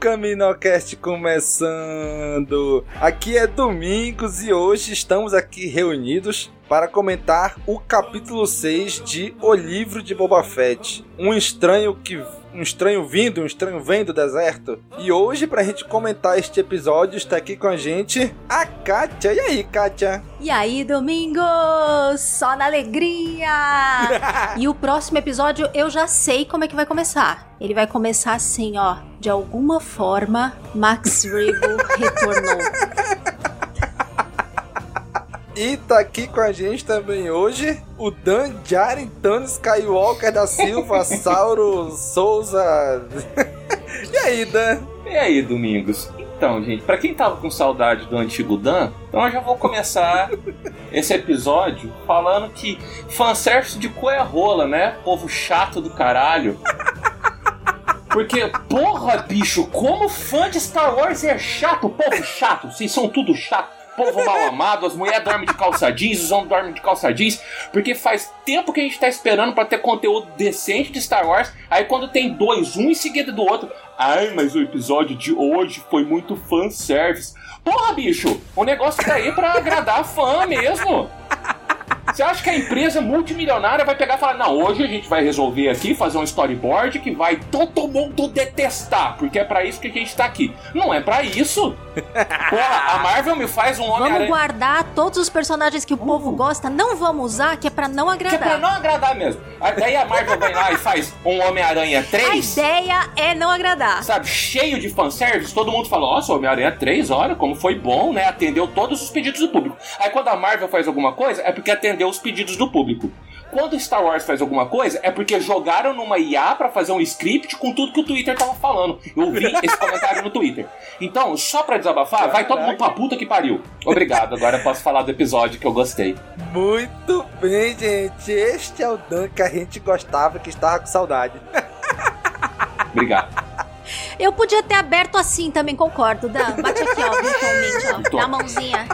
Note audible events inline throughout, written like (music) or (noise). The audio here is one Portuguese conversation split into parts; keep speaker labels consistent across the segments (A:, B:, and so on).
A: CaminoCast começando! Aqui é Domingos e hoje estamos aqui reunidos para comentar o capítulo 6 de O Livro de Boba Fett. Um estranho que um estranho vindo, um estranho vem do deserto. E hoje, pra gente comentar este episódio, está aqui com a gente a Kátia. E aí, Kátia?
B: E aí, Domingos? Só na alegria! (laughs) e o próximo episódio eu já sei como é que vai começar. Ele vai começar assim, ó. De alguma forma, Max Rebo retornou. (laughs)
A: E tá aqui com a gente também hoje o Dan Jarentano Skywalker da Silva, (laughs) Sauro Souza. e aí, Dan?
C: E aí, Domingos? Então, gente, pra quem tava com saudade do antigo Dan, então eu já vou começar esse episódio falando que fanservice de cu é rola, né? Povo chato do caralho. Porque, porra, bicho, como fã de Star Wars é chato, povo chato, vocês são tudo chato povo mal amado, as mulheres dormem de calça jeans, os homens dormem de calça jeans, porque faz tempo que a gente tá esperando para ter conteúdo decente de Star Wars, aí quando tem dois, um em seguida do outro, ai, mas o episódio de hoje foi muito fanservice. Porra, bicho, o negócio tá aí pra agradar a fã mesmo. Você acha que a empresa multimilionária vai pegar e falar: não, hoje a gente vai resolver aqui, fazer um storyboard que vai todo mundo detestar, porque é para isso que a gente tá aqui. Não é para isso. Porra, a Marvel me faz um homem
B: Vamos guardar todos os personagens que o povo gosta, não vamos usar, que é pra não agradar.
C: Que é pra não agradar mesmo. Aí a Marvel vem lá e faz um Homem-Aranha 3.
B: A ideia é não agradar.
C: Sabe, cheio de fanservice, todo mundo fala: nossa, Homem-Aranha 3, olha como foi bom, né? Atendeu todos os pedidos do público. Aí quando a Marvel faz alguma coisa, é porque atendeu os pedidos do público. Quando Star Wars faz alguma coisa, é porque jogaram numa IA para fazer um script com tudo que o Twitter tava falando. Eu vi esse (laughs) comentário no Twitter. Então, só pra desabafar, Caraca. vai todo mundo pra puta que pariu. Obrigado, agora eu posso falar do episódio que eu gostei.
A: Muito bem, gente. Este é o Dan que a gente gostava, que estava com saudade. (laughs)
C: Obrigado.
B: Eu podia ter aberto assim também, concordo, Dan. Bate aqui, ó, virtualmente, ó. Dá a mãozinha.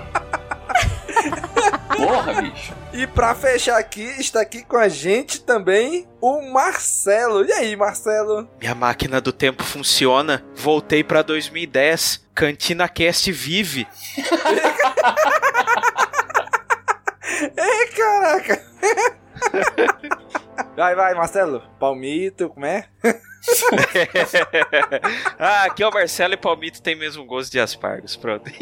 C: Porra, bicho.
A: E pra fechar aqui, está aqui com a gente também o Marcelo. E aí, Marcelo?
D: Minha máquina do tempo funciona. Voltei pra 2010. Cantina Cast vive. (laughs)
A: Ei, caraca. (laughs) Vai, vai, Marcelo. Palmito, como é? (laughs) (laughs)
D: ah, aqui é o Marcelo e Palmito tem mesmo gosto de aspargos, pronto. (laughs)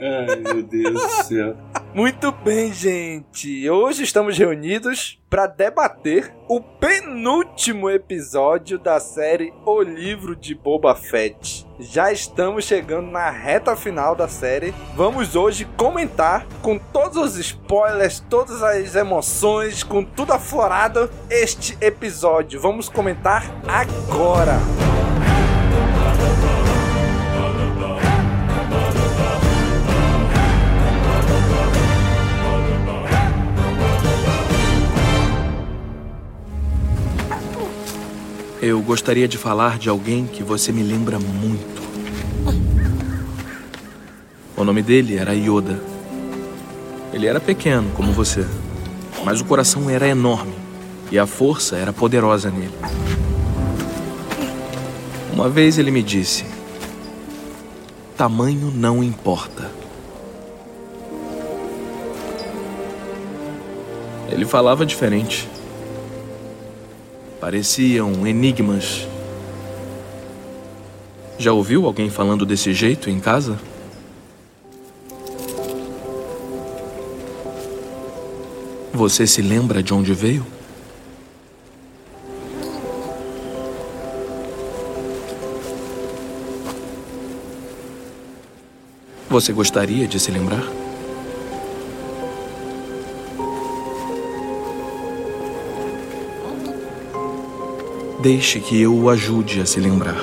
C: Ai, meu Deus do céu.
A: Muito bem, gente. Hoje estamos reunidos para debater o penúltimo episódio da série O Livro de Boba Fett. Já estamos chegando na reta final da série. Vamos hoje comentar com todos os spoilers, todas as emoções, com tudo aflorado este episódio. Vamos comentar agora.
E: Eu gostaria de falar de alguém que você me lembra muito.
F: nome dele era Yoda. Ele era pequeno, como você, mas o coração era enorme e a força era poderosa nele. Uma vez ele me disse: Tamanho não importa. Ele falava diferente. Pareciam enigmas. Já ouviu alguém falando desse jeito em casa? Você se lembra de onde veio? Você gostaria de se lembrar? Deixe que eu o ajude a se lembrar.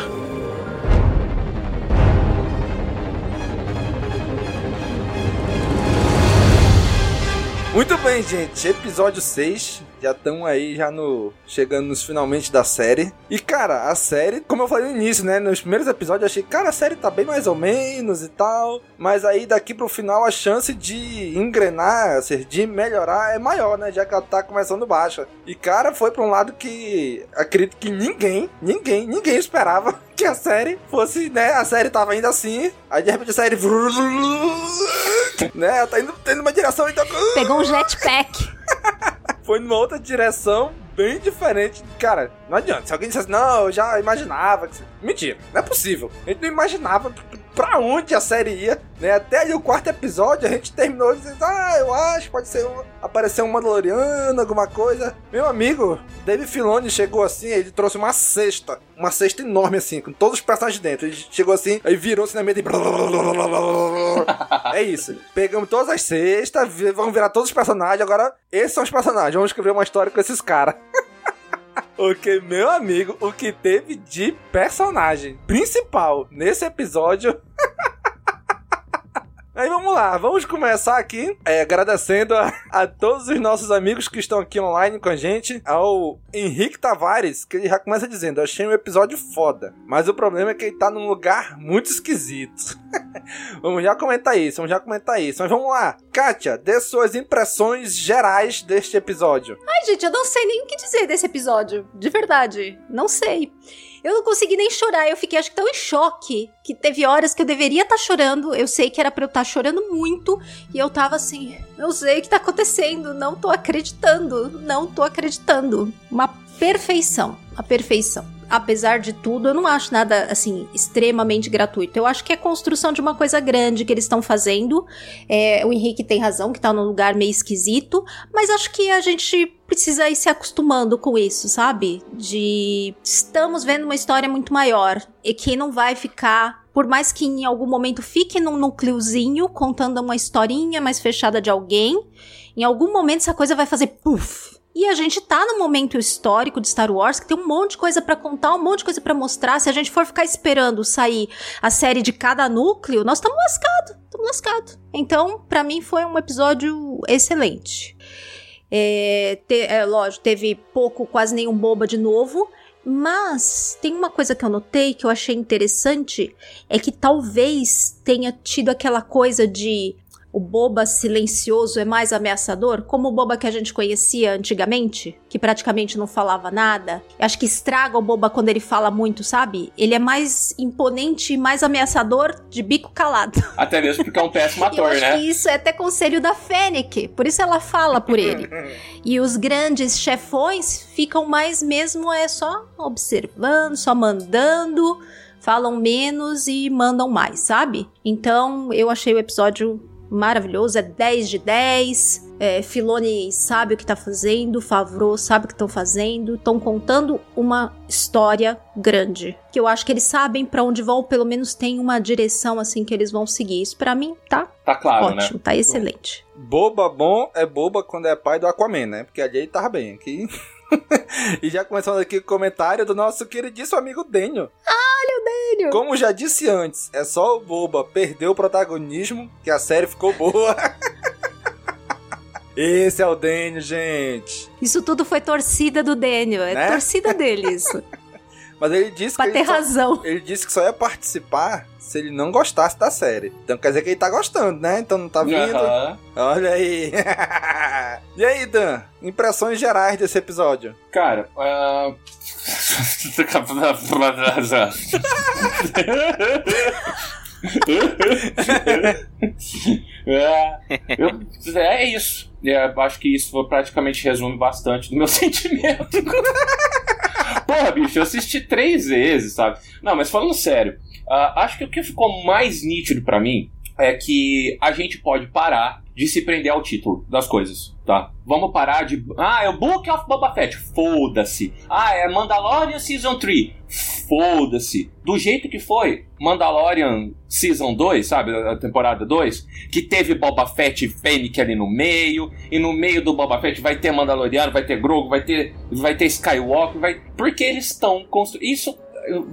A: Muito bem, gente. Episódio 6. Já estamos aí, já no. chegando nos finalmente da série. E, cara, a série, como eu falei no início, né? Nos primeiros episódios eu achei, cara, a série tá bem mais ou menos e tal. Mas aí daqui pro final a chance de engrenar, seja, de melhorar é maior, né? Já que ela tá começando baixa. E, cara, foi pra um lado que acredito que ninguém, ninguém, ninguém esperava (laughs) que a série fosse, né? A série tava indo assim. Aí de repente a série. (laughs) né? Tá indo, tendo uma direção então.
B: Pegou um jetpack. (laughs)
A: Foi numa outra direção bem diferente. Cara, não adianta. Se alguém dissesse, não, eu já imaginava. Mentira, não é possível. A gente não imaginava pra onde a série ia, né? Até ali o quarto episódio a gente terminou dizendo, ah, eu acho, pode ser um, aparecer um Mandaloriano, alguma coisa. Meu amigo, David Filoni chegou assim, ele trouxe uma cesta, uma cesta enorme assim, com todos os personagens dentro. Ele chegou assim, aí virou-se na mesa e... (laughs) é isso. Pegamos todas as cestas, vamos virar todos os personagens, agora esses são os personagens, vamos escrever uma história com esses caras. (laughs) (laughs) Porque, meu amigo, o que teve de personagem principal nesse episódio. (laughs) Aí vamos lá, vamos começar aqui é, agradecendo a, a, todos os nossos amigos que estão aqui online com a gente. Ao Henrique Tavares, que ele já começa dizendo: achei um episódio foda, mas o problema é que ele tá num lugar muito esquisito. (laughs) vamos já comentar isso, vamos já comentar isso. Mas vamos lá, Kátia, dê suas impressões gerais deste episódio.
B: Ai, gente, eu não sei nem o que dizer desse episódio, de verdade, não sei. Eu não consegui nem chorar, eu fiquei acho que tão em choque que teve horas que eu deveria estar tá chorando. Eu sei que era para eu estar tá chorando muito e eu tava assim, não sei o que tá acontecendo, não tô acreditando, não tô acreditando. Uma perfeição, a perfeição apesar de tudo, eu não acho nada assim extremamente gratuito. Eu acho que é construção de uma coisa grande que eles estão fazendo. É, o Henrique tem razão, que tá num lugar meio esquisito, mas acho que a gente precisa ir se acostumando com isso, sabe? De estamos vendo uma história muito maior e que não vai ficar por mais que em algum momento fique num núcleozinho contando uma historinha mais fechada de alguém, em algum momento essa coisa vai fazer puff e a gente tá no momento histórico de Star Wars que tem um monte de coisa para contar, um monte de coisa para mostrar. Se a gente for ficar esperando sair a série de cada núcleo, nós estamos lascados, estamos lascados. Então, para mim foi um episódio excelente. É, te, é, lógico, teve pouco, quase nenhum boba de novo. Mas tem uma coisa que eu notei que eu achei interessante: é que talvez tenha tido aquela coisa de o boba silencioso é mais ameaçador, como o boba que a gente conhecia antigamente, que praticamente não falava nada. Eu acho que estraga o boba quando ele fala muito, sabe? Ele é mais imponente e mais ameaçador de bico calado. (laughs)
C: Até mesmo porque é um péssimo ator,
B: eu acho
C: né?
B: Que isso é até conselho da Fennec, por isso ela fala por ele. (laughs) e os grandes chefões ficam mais mesmo é só observando, só mandando falam menos e mandam mais, sabe? Então eu achei o episódio maravilhoso, é 10 de 10. É, Filone sabe o que tá fazendo, Favreau sabe o que estão fazendo, estão contando uma história grande. Que eu acho que eles sabem para onde vão, ou pelo menos tem uma direção assim que eles vão seguir. Isso para mim tá
C: Tá claro,
B: ótimo,
C: né?
B: tá excelente.
A: Boba bom é boba quando é pai do Aquaman, né? Porque ali ele tava bem aqui. (laughs) (laughs) e já começando aqui o comentário do nosso queridíssimo amigo Dênio.
B: Olha o Dênio!
A: Como já disse antes, é só o Boba perder o protagonismo que a série ficou boa. (laughs) Esse é o Dênio, gente.
B: Isso tudo foi torcida do Dênio, é
A: Né?
B: torcida dele isso. (laughs)
A: Mas ele disse
B: Pra
A: que
B: ter
A: ele só-
B: razão.
A: ele disse que só ia participar se ele não gostasse da série. Então quer dizer que ele tá gostando, né? Então não tá vindo.
C: Aham.
A: Olha aí. (laughs) e aí, Dan? Impressões gerais desse episódio?
C: Cara, ah, é, eu- é isso. É, acho que isso praticamente resume bastante do meu (laughs) sentimento. Porra, bicho, eu assisti três vezes, sabe? Não, mas falando sério, ah, acho que o que ficou mais nítido pra mim é que a gente pode parar de se prender ao título das coisas, tá? Vamos parar de. Ah, é o Book of Boba Fett. Foda-se. Ah, é Mandalorian Season 3. Foda-se. Do jeito que foi Mandalorian Season 2, sabe? A temporada 2. Que teve Boba Fett e Fennec ali no meio. E no meio do Boba Fett vai ter Mandaloriano, vai ter Grogu, vai ter, vai ter Skywalker. Vai... Porque eles estão construindo. Isso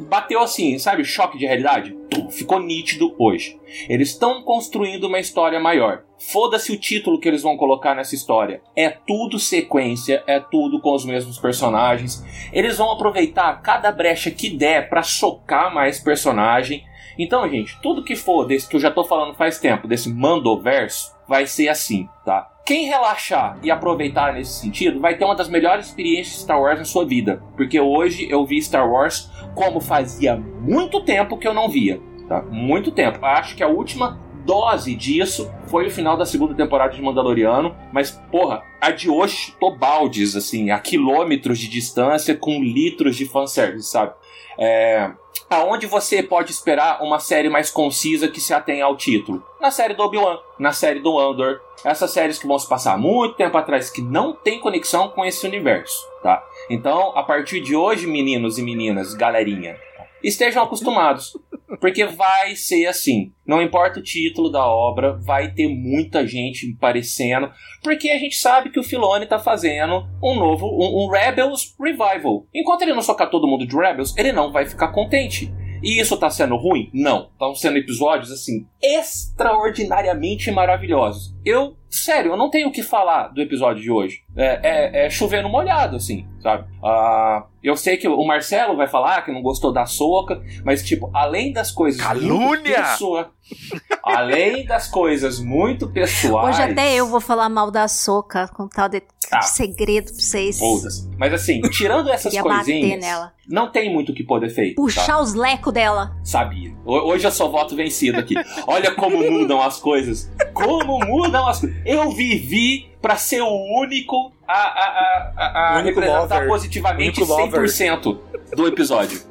C: bateu assim, sabe? Choque de realidade. Tum, Ficou nítido hoje. Eles estão construindo uma história maior. Foda-se o título que eles vão colocar nessa história. É tudo sequência, é tudo com os mesmos personagens. Eles vão aproveitar cada brecha que der pra socar mais personagem. Então, gente, tudo que for desse que eu já tô falando faz tempo, desse Mandoverso, vai ser assim, tá? Quem relaxar e aproveitar nesse sentido vai ter uma das melhores experiências de Star Wars na sua vida. Porque hoje eu vi Star Wars como fazia muito tempo que eu não via. Tá? Muito tempo. Acho que a última dose disso foi o final da segunda temporada de Mandaloriano. Mas, porra, a de hoje chutou baldes, assim, a quilômetros de distância com litros de fanservice, sabe? É, aonde você pode esperar uma série mais concisa que se atenha ao título? Na série do Obi-Wan, na série do Andor, essas séries que vão se passar muito tempo atrás que não tem conexão com esse universo, tá? Então, a partir de hoje, meninos e meninas, galerinha, estejam acostumados, porque vai ser assim. Não importa o título da obra, vai ter muita gente aparecendo, porque a gente sabe que o Filoni tá fazendo um novo, um, um Rebels Revival. Enquanto ele não socar todo mundo de Rebels, ele não vai ficar contente. E isso tá sendo ruim? Não. Estão sendo episódios, assim, extraordinariamente maravilhosos. Eu, sério, eu não tenho o que falar do episódio de hoje. É, é, é chover no molhado, assim, sabe? Ah, eu sei que o Marcelo vai falar que não gostou da soca, mas, tipo, além das coisas. muito
D: Calúnia!
C: pessoa- além das coisas muito pessoais.
B: Hoje até eu vou falar mal da soca, com tal de, de
C: Ah.
B: segredo pra vocês.
C: Mas assim, tirando (laughs) essas coisinhas,
B: nela.
C: não tem muito o que poder feito.
B: Puxar
C: tá?
B: os lecos dela.
C: Sabia. Ho- Hoje eu só voto vencido aqui. Olha como mudam as coisas. Como mudam coisas. Eu vivi pra ser o único a, a, a, a-
A: único
C: representar
A: lover.
C: positivamente
A: O único lover.
C: 100% do episódio.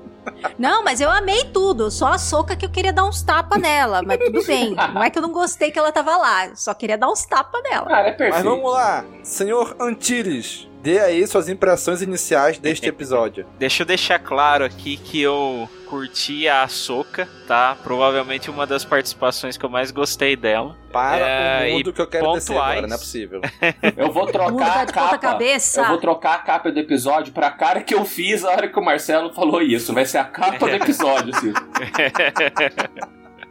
B: Não, mas eu amei tudo. Só a soca que eu queria dar uns tapas nela. Mas tudo bem. Não é que eu não gostei que ela tava lá. Só queria dar uns tapas nela.
C: Cara, é perfeito.
A: Mas vamos lá, senhor Antires, dê aí suas impressões iniciais deste (laughs) episódio.
D: Deixa eu deixar claro aqui que eu curti a Ahsoka, tá? Provavelmente uma das participações que eu mais gostei dela.
A: Para
D: É,
A: o mundo que eu quero descer
D: pontuais.
A: agora, não é possível. (laughs)
C: Eu vou trocar a
B: de ponta
C: capa.
B: cabeça.
C: Eu vou trocar a capa do episódio pra cara que eu fiz na hora que o Marcelo falou isso. Vai ser a capa do (laughs) episódio, assim.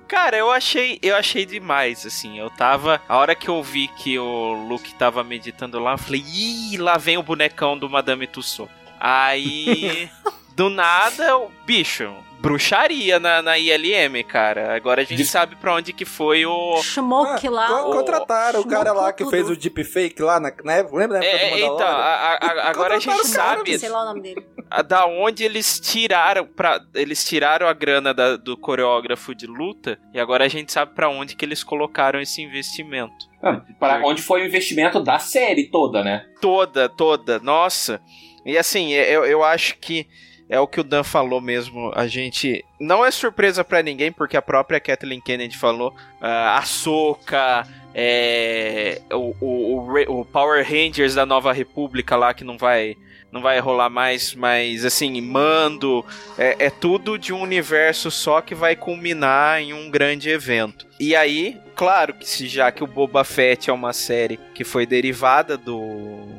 D: Cara, eu achei, eu achei demais, assim. Eu tava. A hora que eu vi que o Luke tava meditando lá, eu falei, ih, lá vem o bonecão do Madame Tussauds. Aí. (laughs) do nada, o bicho. Bruxaria na, na ILM, cara. Agora a gente sabe pra onde que foi o.
B: Smoke lá.
A: Con- Contrataram o cara lá que
B: tudo.
A: fez o deepfake lá, na, né? Lembra da época
D: É,
A: do
D: então, a- a- agora a gente
A: o
D: sabe
B: Sei lá o nome dele.
D: da onde eles tiraram para eles tiraram a grana da- do coreógrafo de luta e agora a gente sabe pra onde que eles colocaram esse investimento.
C: Ah, Para onde foi o investimento da série toda, né?
D: Toda, toda, nossa. E assim, eu, eu acho que é o que o Dan falou mesmo. A gente. Não é surpresa pra ninguém, porque a própria Kathleen Kennedy falou. ah, a Soca. É, o, o, o Power Rangers da Nova República lá que não vai. Não vai rolar mais, mas assim, mando. É, é tudo de um universo só que vai culminar em um grande evento. E aí, claro que se já que o Boba Fett é uma série que foi derivada do,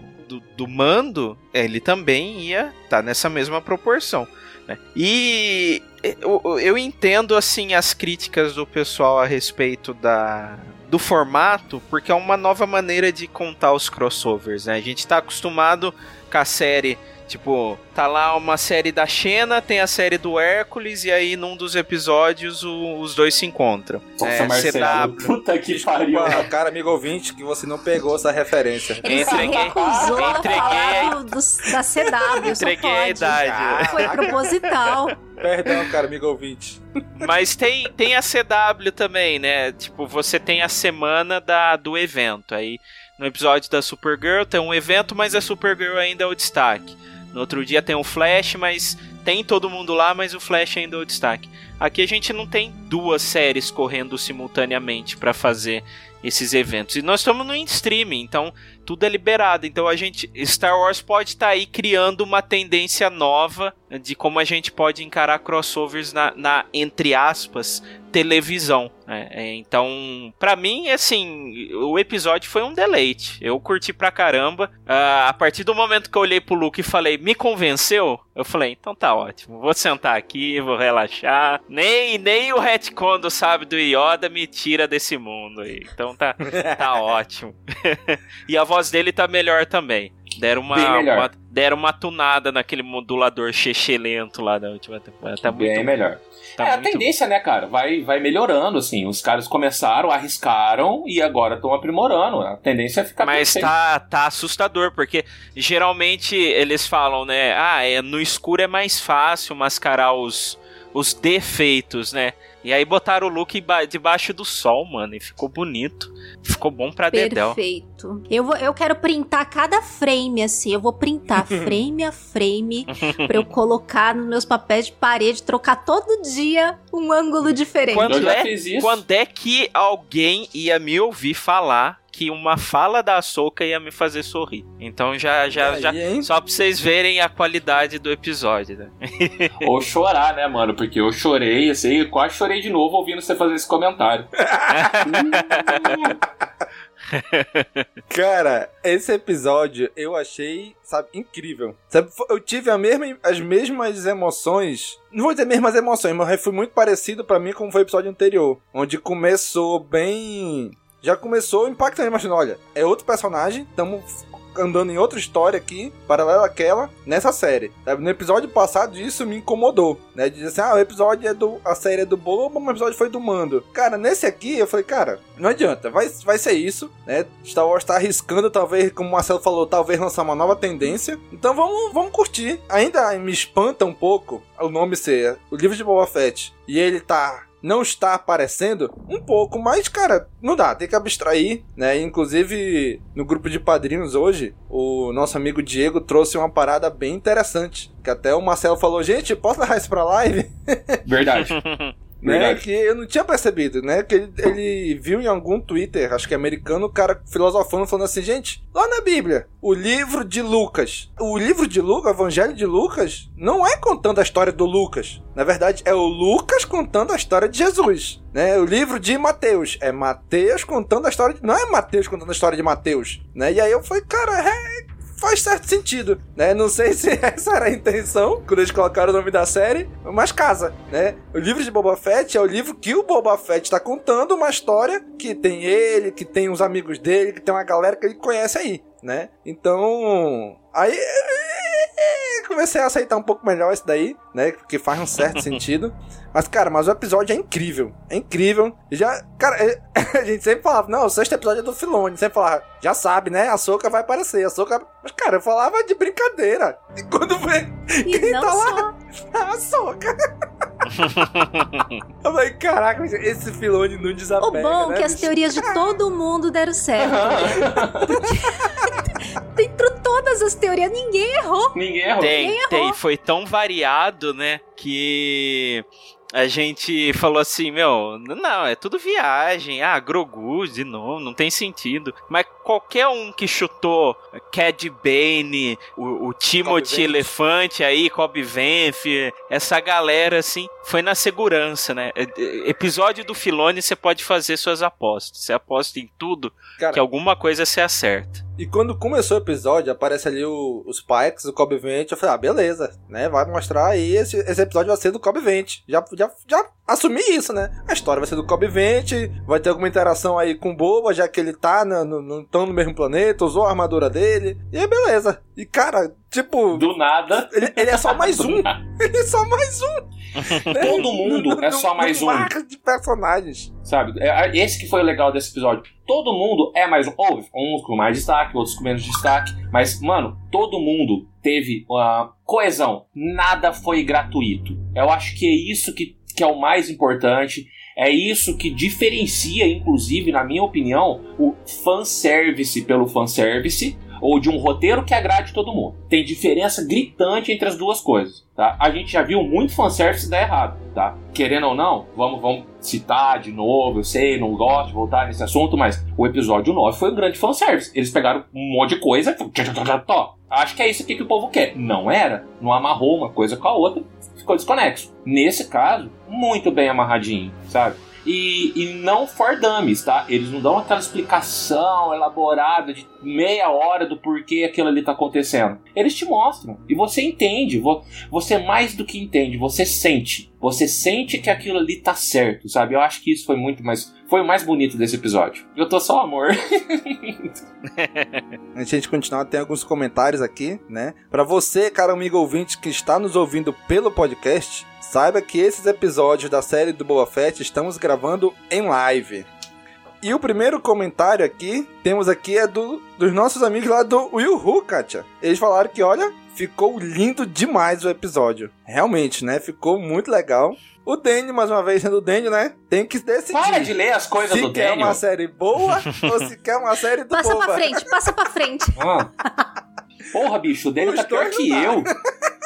D: do, do mando, ele também ia estar nessa mesma proporção. né? E eu, eu entendo assim as críticas do pessoal a respeito da do formato, porque é uma nova maneira de contar os crossovers. Né? A gente está acostumado com a série Tipo, tá lá uma série da Xena, tem a série do Hércules, e aí num dos episódios o, os dois se encontram.
C: Nossa,
D: é,
C: Marcelo,
D: CW.
C: puta que pariu.
A: Cara, amigo ouvinte, que você não pegou essa referência.
B: Ele se
D: Entreguei-
B: recusou
D: entreguei-
B: do, do- da CW, só
D: Entreguei a idade.
B: Foi proposital.
A: Perdão, cara, amigo ouvinte.
D: Mas tem, tem a CW também, né? Tipo, você tem a semana da, do evento. Aí no episódio da Supergirl tem um evento, mas a Supergirl ainda é o destaque. No outro dia tem o Flash, mas tem todo mundo lá, mas o Flash ainda é o destaque. Aqui a gente não tem duas séries correndo simultaneamente pra fazer esses eventos. E nós estamos no streaming, então tudo é liberado. Então a gente Star Wars pode estar aí criando uma tendência nova de como a gente pode encarar crossovers na, na entre aspas televisão. né? É, então, pra mim, assim, o episódio foi um deleite. Eu curti pra caramba. Ah, a partir do momento que eu olhei pro Luke e falei, me convenceu? Eu falei, então tá ótimo. Vou sentar aqui, vou relaxar. Nem, nem o retcon do sábio do Yoda me tira desse mundo aí. Então tá, tá (laughs) ótimo. (laughs) e a voz dele tá melhor também. Deram uma, uma- deram uma tunada naquele modulador chechelento lá da última temporada. Tá
C: Bem
D: muito
C: melhor.
D: Tá
C: é a
D: muito
C: tendência, né, cara? Vai, vai melhorando, assim. Os caras começaram, arriscaram e agora estão aprimorando. A tendência é ficar
D: Mas
C: perfeito.
D: tá, tá assustador, porque geralmente eles falam, né? Ah, é, no escuro é mais fácil mascarar os, os defeitos, né? E aí botaram o look ba- debaixo do sol, mano, e ficou bonito. Ficou bom pra dedéu.
B: Perfeito. Eu, vou, eu quero printar cada frame, assim. Eu vou printar (laughs) frame a frame pra eu colocar nos meus papéis de parede, trocar todo dia um ângulo diferente.
D: Quando é, quando é que alguém ia me ouvir falar que uma fala da Ahsoka ia me fazer sorrir? Então já, já,
A: Aí,
D: já
A: hein?
D: só pra vocês verem a qualidade do episódio, né?
C: Ou chorar, né, mano? Porque eu chorei, assim, eu quase chorei de novo ouvindo você fazer esse comentário. (laughs) (laughs) (laughs)
A: Cara, esse episódio eu achei, sabe, incrível. Sabe, eu tive mesma, as mesmas emoções. Não vou dizer mesmas emoções, mas foi muito parecido pra mim como foi o episódio anterior. Onde começou bem. Já começou impactante, imaginando, olha, é outro personagem, estamos andando em outra história aqui, paralela àquela, nessa série. Sabe? No episódio passado, isso me incomodou, né? Dizer assim, ah, o episódio é do. A série é do Boba, mas o episódio foi do Mando. Cara, nesse aqui, eu falei, cara, não adianta, vai, vai ser isso, né? Star Wars tá arriscando, talvez, como o Marcelo falou, talvez lançar uma nova tendência. Então vamos, vamos curtir. Ainda me espanta um pouco o nome ser o livro de Boba Fett. E ele tá não está aparecendo um pouco, mas cara, não dá, tem que abstrair, né? Inclusive, no grupo de padrinhos hoje, o nosso amigo Diego trouxe uma parada bem interessante, que até o Marcelo falou: "Gente, posso levar isso pra live?"
C: Verdade. (laughs)
A: né?
C: Verdade.
A: Que eu não tinha percebido, né? Que ele, ele viu em algum Twitter, acho que é americano, o cara filosofando, falando assim, gente, lá na Bíblia, o livro de Lucas. O livro de Lucas, o Evangelho de Lucas, não é contando a história do Lucas. Na verdade, é o Lucas contando a história de Jesus. Né? O livro de Mateus é Mateus contando a história de... Não é Mateus contando a história de Mateus, né? E aí eu falei, cara, é faz certo sentido, né? Não sei (laughs) se essa era a intenção quando eles colocaram o nome da série, mas casa, né? O livro de Boba Fett é o livro que o Boba Fett está contando uma história que tem ele, que tem os amigos dele, que tem uma galera que ele conhece aí, né? Então, aí comecei a aceitar um pouco melhor isso daí, né? Porque faz um certo (laughs) sentido. Mas, cara, mas o episódio é incrível. É incrível. E Já, cara, é- (laughs) a gente sempre falava, não, o sexto episódio é do Filone. Sempre falava, já sabe, né? A Soca vai aparecer. A Soca. Mas, cara, eu falava de brincadeira. E quando vê. Quem tá lá? A Soca. (laughs) eu falei, caraca, esse Filone não
B: O
A: desapega.
B: bom é
A: né,
B: que as
A: bicho?
B: teorias de todo mundo deram certo. Porque dentro de todas as teorias, ninguém errou.
C: Ninguém errou.
D: Tem,
B: Ninguém errou.
D: tem. Foi tão variado, né? Que a gente falou assim, meu, não, é tudo viagem. Ah, Grogu de novo, não tem sentido. Mas qualquer um que chutou Cad Bane, o, o Timothy. Elefante aí, Cobb Vanth, essa galera, assim, foi na segurança, né? Episódio do Filone, você pode fazer suas apostas. Você aposta em tudo,
A: Cara,
D: que alguma coisa você acerta.
A: E quando começou o episódio, aparece ali o- os Pikes, o Cobb Vent. Eu falei, ah, beleza, né? Vai mostrar aí, esse, esse episódio vai ser do Cobb Vent. Já, já, já assumi isso, né? A história vai ser do Cobb Vent, vai ter alguma interação aí com o Boba, já que ele tá no, no, no- tão no mesmo planeta, usou a armadura dele. E aí, beleza. E cara, Tipo.
C: Do nada.
A: Ele, ele é só mais (laughs) um. Ele é só mais um. (laughs)
C: Né? Todo mundo é só mais um.
A: Marca de personagens.
C: Sabe? É, esse que foi o legal desse episódio. Todo mundo é mais um. Houve uns com mais destaque, outros com menos destaque. Mas, mano, todo mundo teve uh, coesão. Nada foi gratuito. Eu acho que é isso que, que é o mais importante. É isso que diferencia, inclusive, na minha opinião, o fanservice pelo fanservice ou de um roteiro que agrade todo mundo. Tem diferença gritante entre as duas coisas, tá? A gente já viu muito fanservice dar errado, tá? Querendo ou não, vamos, vamos citar de novo, eu sei, não gosto de voltar nesse assunto, mas o episódio 9 foi um grande fanservice. Eles pegaram um monte de coisa, tó, acho que é isso aqui que o povo quer. Não era, não amarrou uma coisa com a outra, ficou desconexo. Nesse caso, muito bem amarradinho, sabe? E, e não for dummies, tá? Eles não dão aquela explicação elaborada de meia hora do porquê aquilo ali tá acontecendo. Eles te mostram e você entende, você mais do que entende, você sente. Você sente que aquilo ali tá certo, sabe? Eu acho que isso foi muito mais. Foi o mais bonito desse episódio. Eu tô só amor. (laughs)
A: Antes de a gente continuar, tem alguns comentários aqui, né? Para você, cara amigo ouvinte que está nos ouvindo pelo podcast, Saiba que esses episódios da série do Boa Fett estamos gravando em live. E o primeiro comentário aqui, temos aqui é do, dos nossos amigos lá do Will Who, Katia. Eles falaram que, olha, ficou lindo demais o episódio. Realmente, né? Ficou muito legal. O Daniel, mais uma vez sendo o Daniel, né? Tem que decidir.
C: Para de ler as coisas
A: se
C: do Daniel.
A: Se quer uma série boa (laughs) ou se quer uma série do
B: Passa
A: boba.
B: pra frente, passa pra frente.
C: Ah. Porra, bicho, o Daniel tá pior que eu. (laughs)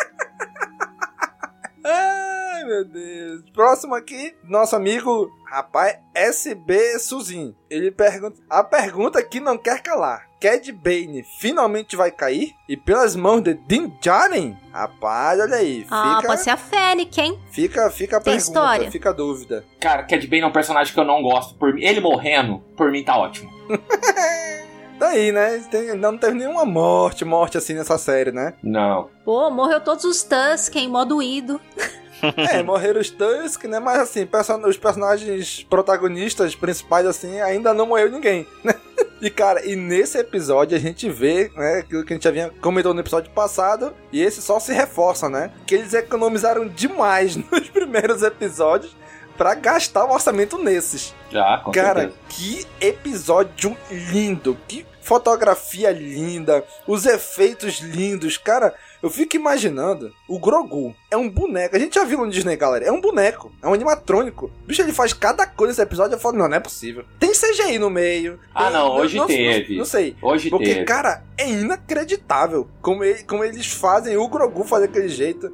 A: Ai, meu Deus. Próximo aqui, nosso amigo, rapaz, SB Suzin. Ele pergunta: A pergunta que não quer calar. Cad Bane finalmente vai cair? E pelas mãos de Din Djarin? Rapaz, olha aí.
B: Ah,
A: fica,
B: pode ser a Fennec, hein?
A: Fica, fica a
B: Tem
A: pergunta,
B: história.
A: fica a dúvida.
C: Cara, Cad Bane é um personagem que eu não gosto. Por Ele morrendo, por mim tá ótimo. (laughs)
A: Daí, né? Tem, não teve nenhuma morte, morte assim nessa série, né?
C: Não.
B: Pô, morreu todos os Tusk em modo ido. (laughs) (laughs)
A: É, morreram os Tusk, né? Mas assim, person- os personagens protagonistas principais, assim, ainda não morreu ninguém, né? (laughs) E cara, e nesse episódio a gente vê, né, aquilo que a gente já vinha comentou no episódio passado, e esse só se reforça, né? Que eles economizaram demais (laughs) nos primeiros episódios pra gastar o orçamento nesses.
C: Já, com
A: Cara,
C: certeza.
A: que episódio lindo, que fotografia linda, os efeitos lindos, cara. Eu fico imaginando, o Grogu é um boneco. A gente já viu no Disney, galera. É um boneco, é um animatrônico. Bicho, ele faz cada coisa nesse episódio. Eu falo, não, não é possível. Tem CGI no meio.
C: Ah,
A: tem-
C: não, hoje
A: não,
C: teve.
A: Não, não sei.
C: Hoje
A: Porque,
C: teve.
A: cara, é inacreditável como, ele- como eles fazem o Grogu fazer daquele jeito.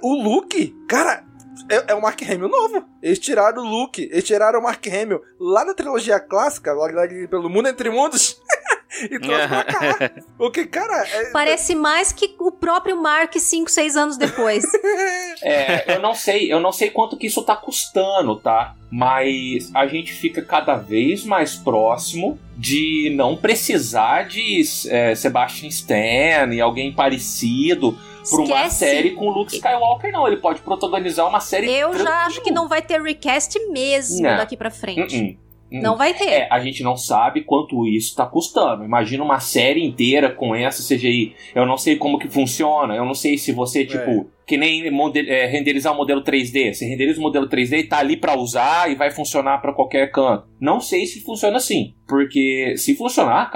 A: O Luke, cara, é, é o Mark Hamill novo. Eles tiraram o Luke, eles tiraram o Mark Hamill lá na trilogia clássica, lá, lá pelo Mundo Entre Mundos. E trouxe pra cá. Porque, cara, é-
B: Parece mais que o próprio Mark 5, 6 anos depois. (laughs)
C: É, eu não sei, eu não sei quanto que isso tá custando, tá? Mas a gente fica cada vez mais próximo de não precisar de é, Sebastian Stan e alguém parecido por uma série com Luke Skywalker, não. Ele pode protagonizar uma série.
B: Eu já
C: tranquilo.
B: acho que não vai ter recast mesmo
C: Não.
B: daqui pra frente.
C: Uh-uh, uh-uh.
B: Não vai ter.
C: É, a gente não sabe quanto isso tá custando. Imagina uma série inteira com essa CGI. Eu não sei como que funciona. Eu não sei se você, tipo, que nem é, renderizar um modelo 3D. Você renderiza o modelo 3D e tá ali pra usar e vai funcionar pra qualquer canto. Não sei se funciona assim. Porque se funcionar,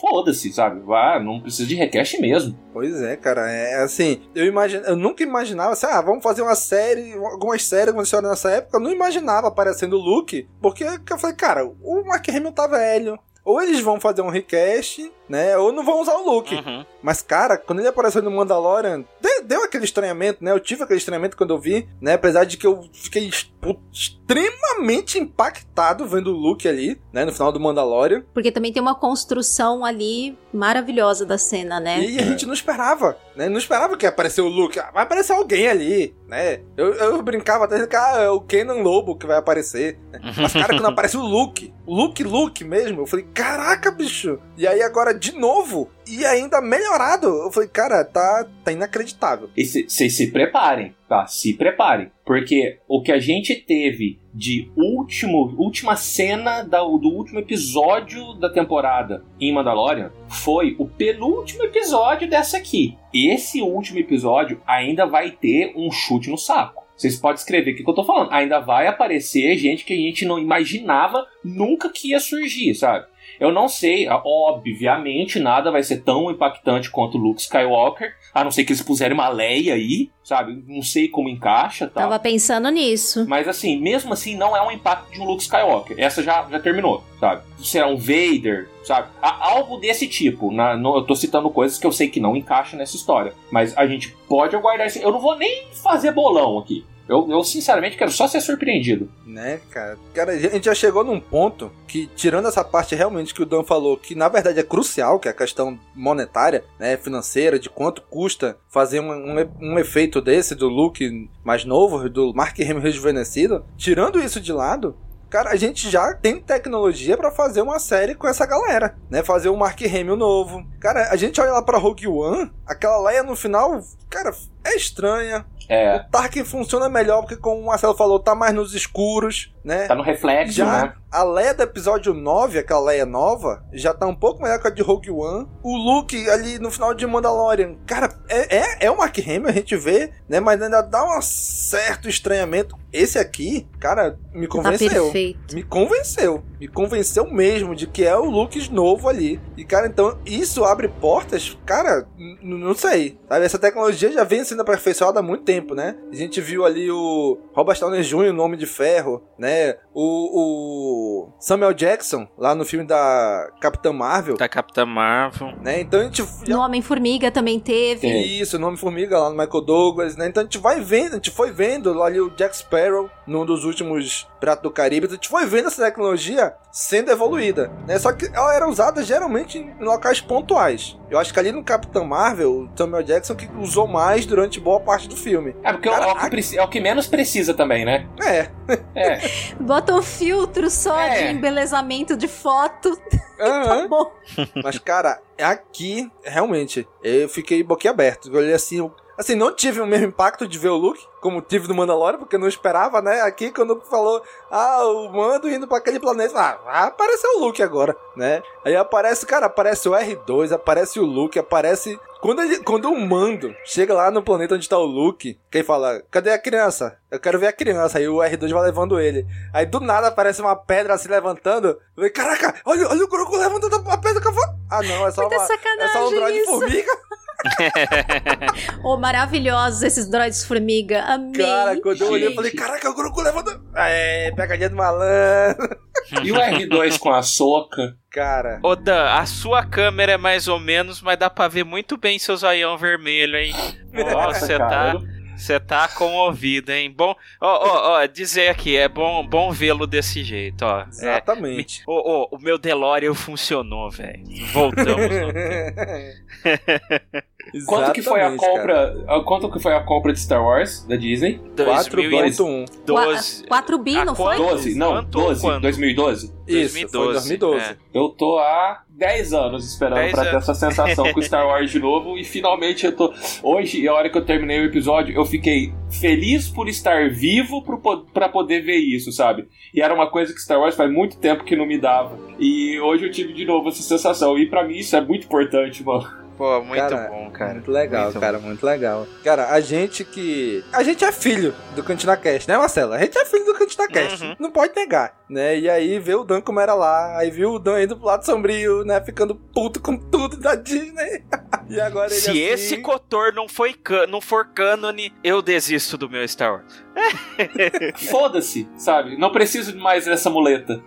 C: foda-se, sabe? Vai, não precisa de request mesmo.
A: Pois é, cara, é assim, eu eu nunca imaginava assim, ah, vamos fazer uma série, algumas séries funcionam nessa época, eu não imaginava aparecendo o Luke, porque eu falei, cara, o Mark Hamill tá velho, ou eles vão fazer um request, né, ou não vão usar o Luke.
D: Uhum.
A: Mas, cara, quando ele apareceu no Mandalorian, de- deu aquele estranhamento, né, eu tive aquele estranhamento quando eu vi, né, apesar de que eu fiquei es- pu- extremamente impactado vendo o Luke ali, né, no final do Mandalorian,
B: Porque também tem uma construção ali maravilhosa da cena, né?
A: E a gente não esperava, né? Não esperava que ia aparecer o Luke. Ah, vai aparecer alguém ali, né? Eu, eu brincava até que ah, é o Kenan Lobo que vai aparecer. né? Mas, cara, quando (laughs) aparece o Luke, Luke Luke mesmo. Eu falei, caraca, bicho. E aí agora de novo e ainda melhorado. Eu falei, cara, tá, tá inacreditável.
C: E vocês se, preparem, tá? Se preparem. Porque o que a gente teve de último, última cena da, do último episódio da temporada em Mandalorian foi o penúltimo episódio dessa aqui. Esse último episódio ainda vai ter um chute no saco. Vocês podem escrever o que, que eu tô falando. Ainda vai aparecer gente que a gente não imaginava nunca que ia surgir, sabe? Eu não sei, obviamente, nada vai ser tão impactante quanto Luke Skywalker, a não ser que eles puserem uma Leia aí, sabe? Não sei como encaixa, tá?
B: Tava pensando nisso.
C: Mas assim, mesmo assim, não é um impacto de um Luke Skywalker. Essa já, já terminou, sabe? Será um Vader, sabe? Algo desse tipo. Na, no, eu tô citando coisas que eu sei que não encaixa nessa história. Mas a gente pode aguardar isso. Eu não vou nem fazer bolão aqui. Eu, eu, sinceramente quero só ser surpreendido.
A: Né, cara? Cara, a gente já chegou num ponto que, tirando essa parte realmente que o Dan falou, que na verdade é crucial, que é a questão monetária, né, financeira, de quanto custa fazer um, um, um efeito desse do Luke mais novo, do Mark Hamill rejuvenescido. Tirando isso de lado, Cara, a gente já tem tecnologia para fazer uma série com essa galera, né? Fazer um Mark Hamill novo. Cara, a gente olha lá pra Rogue One, aquela Leia no final, cara, é estranha.
C: É.
A: O Tarkin funciona melhor porque, como o Marcelo falou, tá mais nos escuros, né?
C: Tá no reflexo, já né?
A: A Leia do episódio 9, aquela Leia nova, já tá um pouco melhor que a de Rogue One. O Luke ali no final de Mandalorian, cara, é, é, é o Mark Hamill, a gente vê, né? Mas ainda dá um certo estranhamento. Esse aqui, cara, me
B: Tá
A: convenceu.
B: perfeito.
A: me convenceu. Me convenceu mesmo de que é o Luke novo ali. E, cara, então isso abre portas, cara, não sei. Sabe, essa tecnologia já vem sendo aperfeiçoada há muito tempo, né? A gente viu ali o Robert Downey Jr. no Homem de Ferro, né? O, o Samuel Jackson, lá no filme da Capitã Marvel.
D: Da Capitã Marvel.
A: Né? Então a gente já
B: No Homem-Formiga também teve.
A: isso, o nome Formiga lá no Michael Douglas, né? Então a gente vai vendo, a gente foi vendo ali o Jack Sparrow num dos últimos Piratas do Caribe, a gente foi vendo essa tecnologia sendo evoluída, né? Só que ela era usada geralmente em locais pontuais. Eu acho que ali no Capitão Marvel, o Samuel Jackson que usou mais durante boa parte do filme.
C: É, porque é o que preci- é o que menos precisa também, né?
A: É.
C: É. (laughs)
B: Bota um filtro só
C: É.
B: de embelezamento de foto. (laughs)
A: Aham.
B: tá bom. (laughs)
A: Mas, cara, aqui, realmente, eu fiquei boquiaberto. Eu olhei assim, eu- assim, não tive o mesmo impacto de ver o Luke, como tive no Mandalorian, porque eu não esperava, né? Aqui, quando falou, ah, o Mando indo pra aquele planeta, ah, vai aparecer o Luke agora, né? Aí aparece, cara, aparece o R2, aparece o Luke, aparece... Quando, ele, quando o Mando chega lá no planeta onde tá o Luke, quem fala, cadê a criança? Eu quero ver a criança. Aí o R2 vai levando ele. Aí do nada aparece uma pedra se levantando. Eu falei, caraca, olha, olha o Grogu levantando a pedra que eu vou... Ah, não, é só,
B: Muita
A: uma, é só um droid
B: isso.
A: formiga. (laughs) (laughs)
B: Oh, maravilhosos esses droids formiga. Amei.
A: Cara, quando eu olhei, eu falei, caraca, o Grogu levanta. É, pegadinha do malandro. (laughs)
C: E o R2 com a soca?
A: Cara.
D: Ô Dan, a sua câmera é mais ou menos, mas dá pra ver muito bem seu zoião vermelho, hein?
C: Nossa,
D: Você
C: cara.
D: tá, você tá comovido, hein? Bom, ó, ó, ó, dizer aqui, é bom, bom vê-lo desse jeito, ó. É,
A: Exatamente.
D: Ô, ô, o meu DeLorean funcionou, velho. Voltamos no (laughs) tempo. (laughs)
C: Quanto que foi a
A: Exatamente,
C: compra? ah, Quanto que foi a compra de Star Wars da Disney?
A: 4.1.
D: 2012.
B: 4 bi, não foi?
C: 12? Não,
D: Quanto?
C: 12.
D: Quando?
C: 2012.
A: Isso, foi 2012.
D: é.
C: Eu tô há 10 anos esperando
D: 10
C: pra ter essa sensação com (laughs) Star Wars de novo e finalmente eu tô. Hoje, a hora que eu terminei o episódio, eu fiquei feliz por estar vivo pra poder ver isso, sabe? E era uma coisa que Star Wars faz muito tempo que não me dava. E hoje eu tive de novo essa sensação. E pra mim isso é muito importante, mano.
D: Pô, muito
A: Cara,
D: bom, cara.
A: Muito legal,
D: Muito
A: cara, muito legal. Cara, a gente que. A gente é filho do Cantina Cast, né, Marcelo? A gente é filho do Cantina Cast.
D: Uhum.
A: Não pode negar, né? E aí vê o Dan como era lá, aí viu o Dan indo pro lado sombrio, né? Ficando puto com tudo da Disney. (laughs) e agora ele
D: Se
A: assim...
D: esse cotor não, foi can- não for cânone, eu desisto do meu Star Wars. (laughs) (laughs)
C: Foda-se, sabe? Não preciso mais dessa muleta.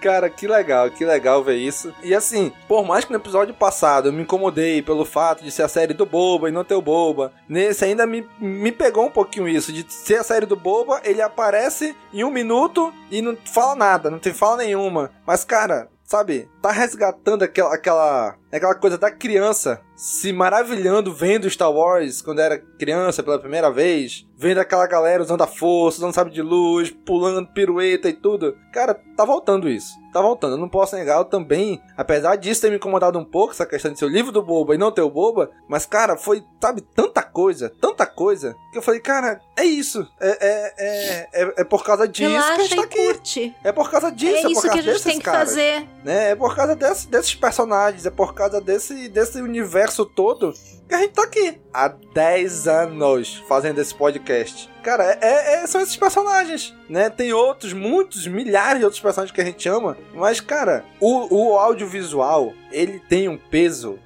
A: Cara, que legal, que legal ver isso. E assim, por mais que no episódio passado eu me incomodei pelo fato de ser a série do Boba e não ter o Boba, nesse ainda me, me pegou um pouquinho isso, de ser a série do Boba, ele aparece em um minuto e não fala nada, não tem fala nenhuma. Mas, cara, sabe, tá resgatando aquela, aquela, aquela coisa da criança se maravilhando vendo Star Wars quando era criança pela primeira vez, vendo aquela galera usando a força, usando sabe de luz, pulando pirueta e tudo. Cara, tá voltando isso. Tá voltando. Eu não posso negar, eu também, apesar disso ter me incomodado um pouco, essa questão de ser o livro do Boba e não ter o Boba, mas cara, foi, sabe, tanta coisa, tanta coisa, que eu falei, cara, é isso. É, é, é, é, é por causa disso
B: Relaxa
A: que a gente tá aqui.
B: curte.
A: É por causa disso,
B: É
A: é, por
B: isso
A: causa
B: que a gente
A: desses
B: tem que
A: caras,
B: fazer.
A: Né? É por causa desse- desses personagens, é por causa desse, desse universo todo que a gente tá aqui. Há 10 anos fazendo esse podcast. Cara, é, é- são esses personagens, né? Tem outros, muitos, milhares de outros personagens que a gente ama, mas, cara, o, o audiovisual, ele tem um peso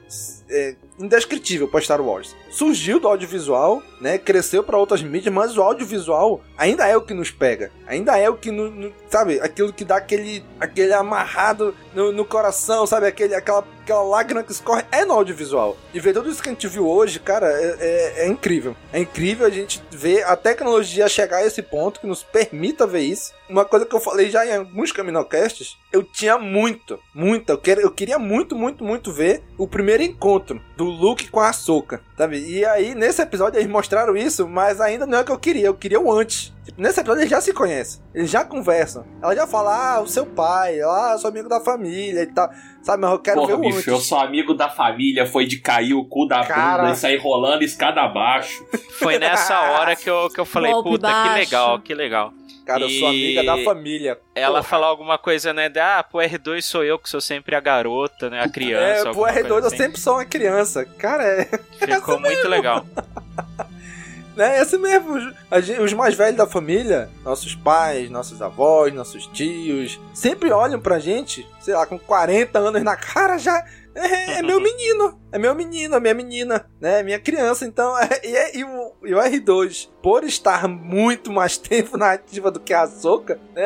A: é, indescritível para Star Wars. Surgiu do audiovisual, né? Cresceu para outras mídias, mas o audiovisual ainda é o que nos pega. Ainda é o que, no, no- sabe, aquilo que dá aquele, aquele amarrado no, no coração, sabe? Aquele, aquela, aquela lágrima que escorre é no audiovisual. E ver tudo isso que a gente viu hoje, cara, é, é- é incrível. É incrível a gente ver a tecnologia chegar a esse ponto que nos permita ver isso. Uma coisa que eu falei já em alguns Caminocasts, eu tinha muito, muito, eu, eu queria muito, muito, muito ver o primeiro encontro do Luke com a Ahsoka, sabe? E aí, nesse episódio, eles mostraram isso, mas ainda não é o que eu queria, eu queria o antes. Tipo, nesse episódio eles já se conhecem, eles já conversam. Ela já fala, ah, o seu pai, ah, eu sou amigo da família e tal. Sabe, mas eu quero
C: Porra,
A: ver o
C: bicho,
A: antes.
C: eu sou amigo da família, foi de cair o cu da
A: Cara.
C: bunda e sair rolando escada abaixo.
D: Foi nessa hora que eu, que eu falei,
B: Golpe
D: puta, que legal, que legal.
A: Cara, eu sou
D: E-
A: amiga da família.
D: Ela
A: Porra.
D: falou alguma coisa, né? De, ah, pro R2 sou eu que sou sempre a garota, né? A criança.
A: É, pro
D: alguma
A: R2
D: coisa
A: eu
D: assim.
A: sempre sou uma criança. Cara, é.
D: Ficou muito legal. (laughs)
A: Né? É assim mesmo. Os mais velhos da família, nossos pais, nossos avós, nossos tios, sempre olham pra gente, sei lá, com 40 anos na cara já. É, é meu (laughs) menino, é meu menino, é minha menina, né? É minha criança. Então, é- (laughs) e, é- e o, e o R2, por estar muito mais (laughs) tempo na ativa do que a Ahsoka, né?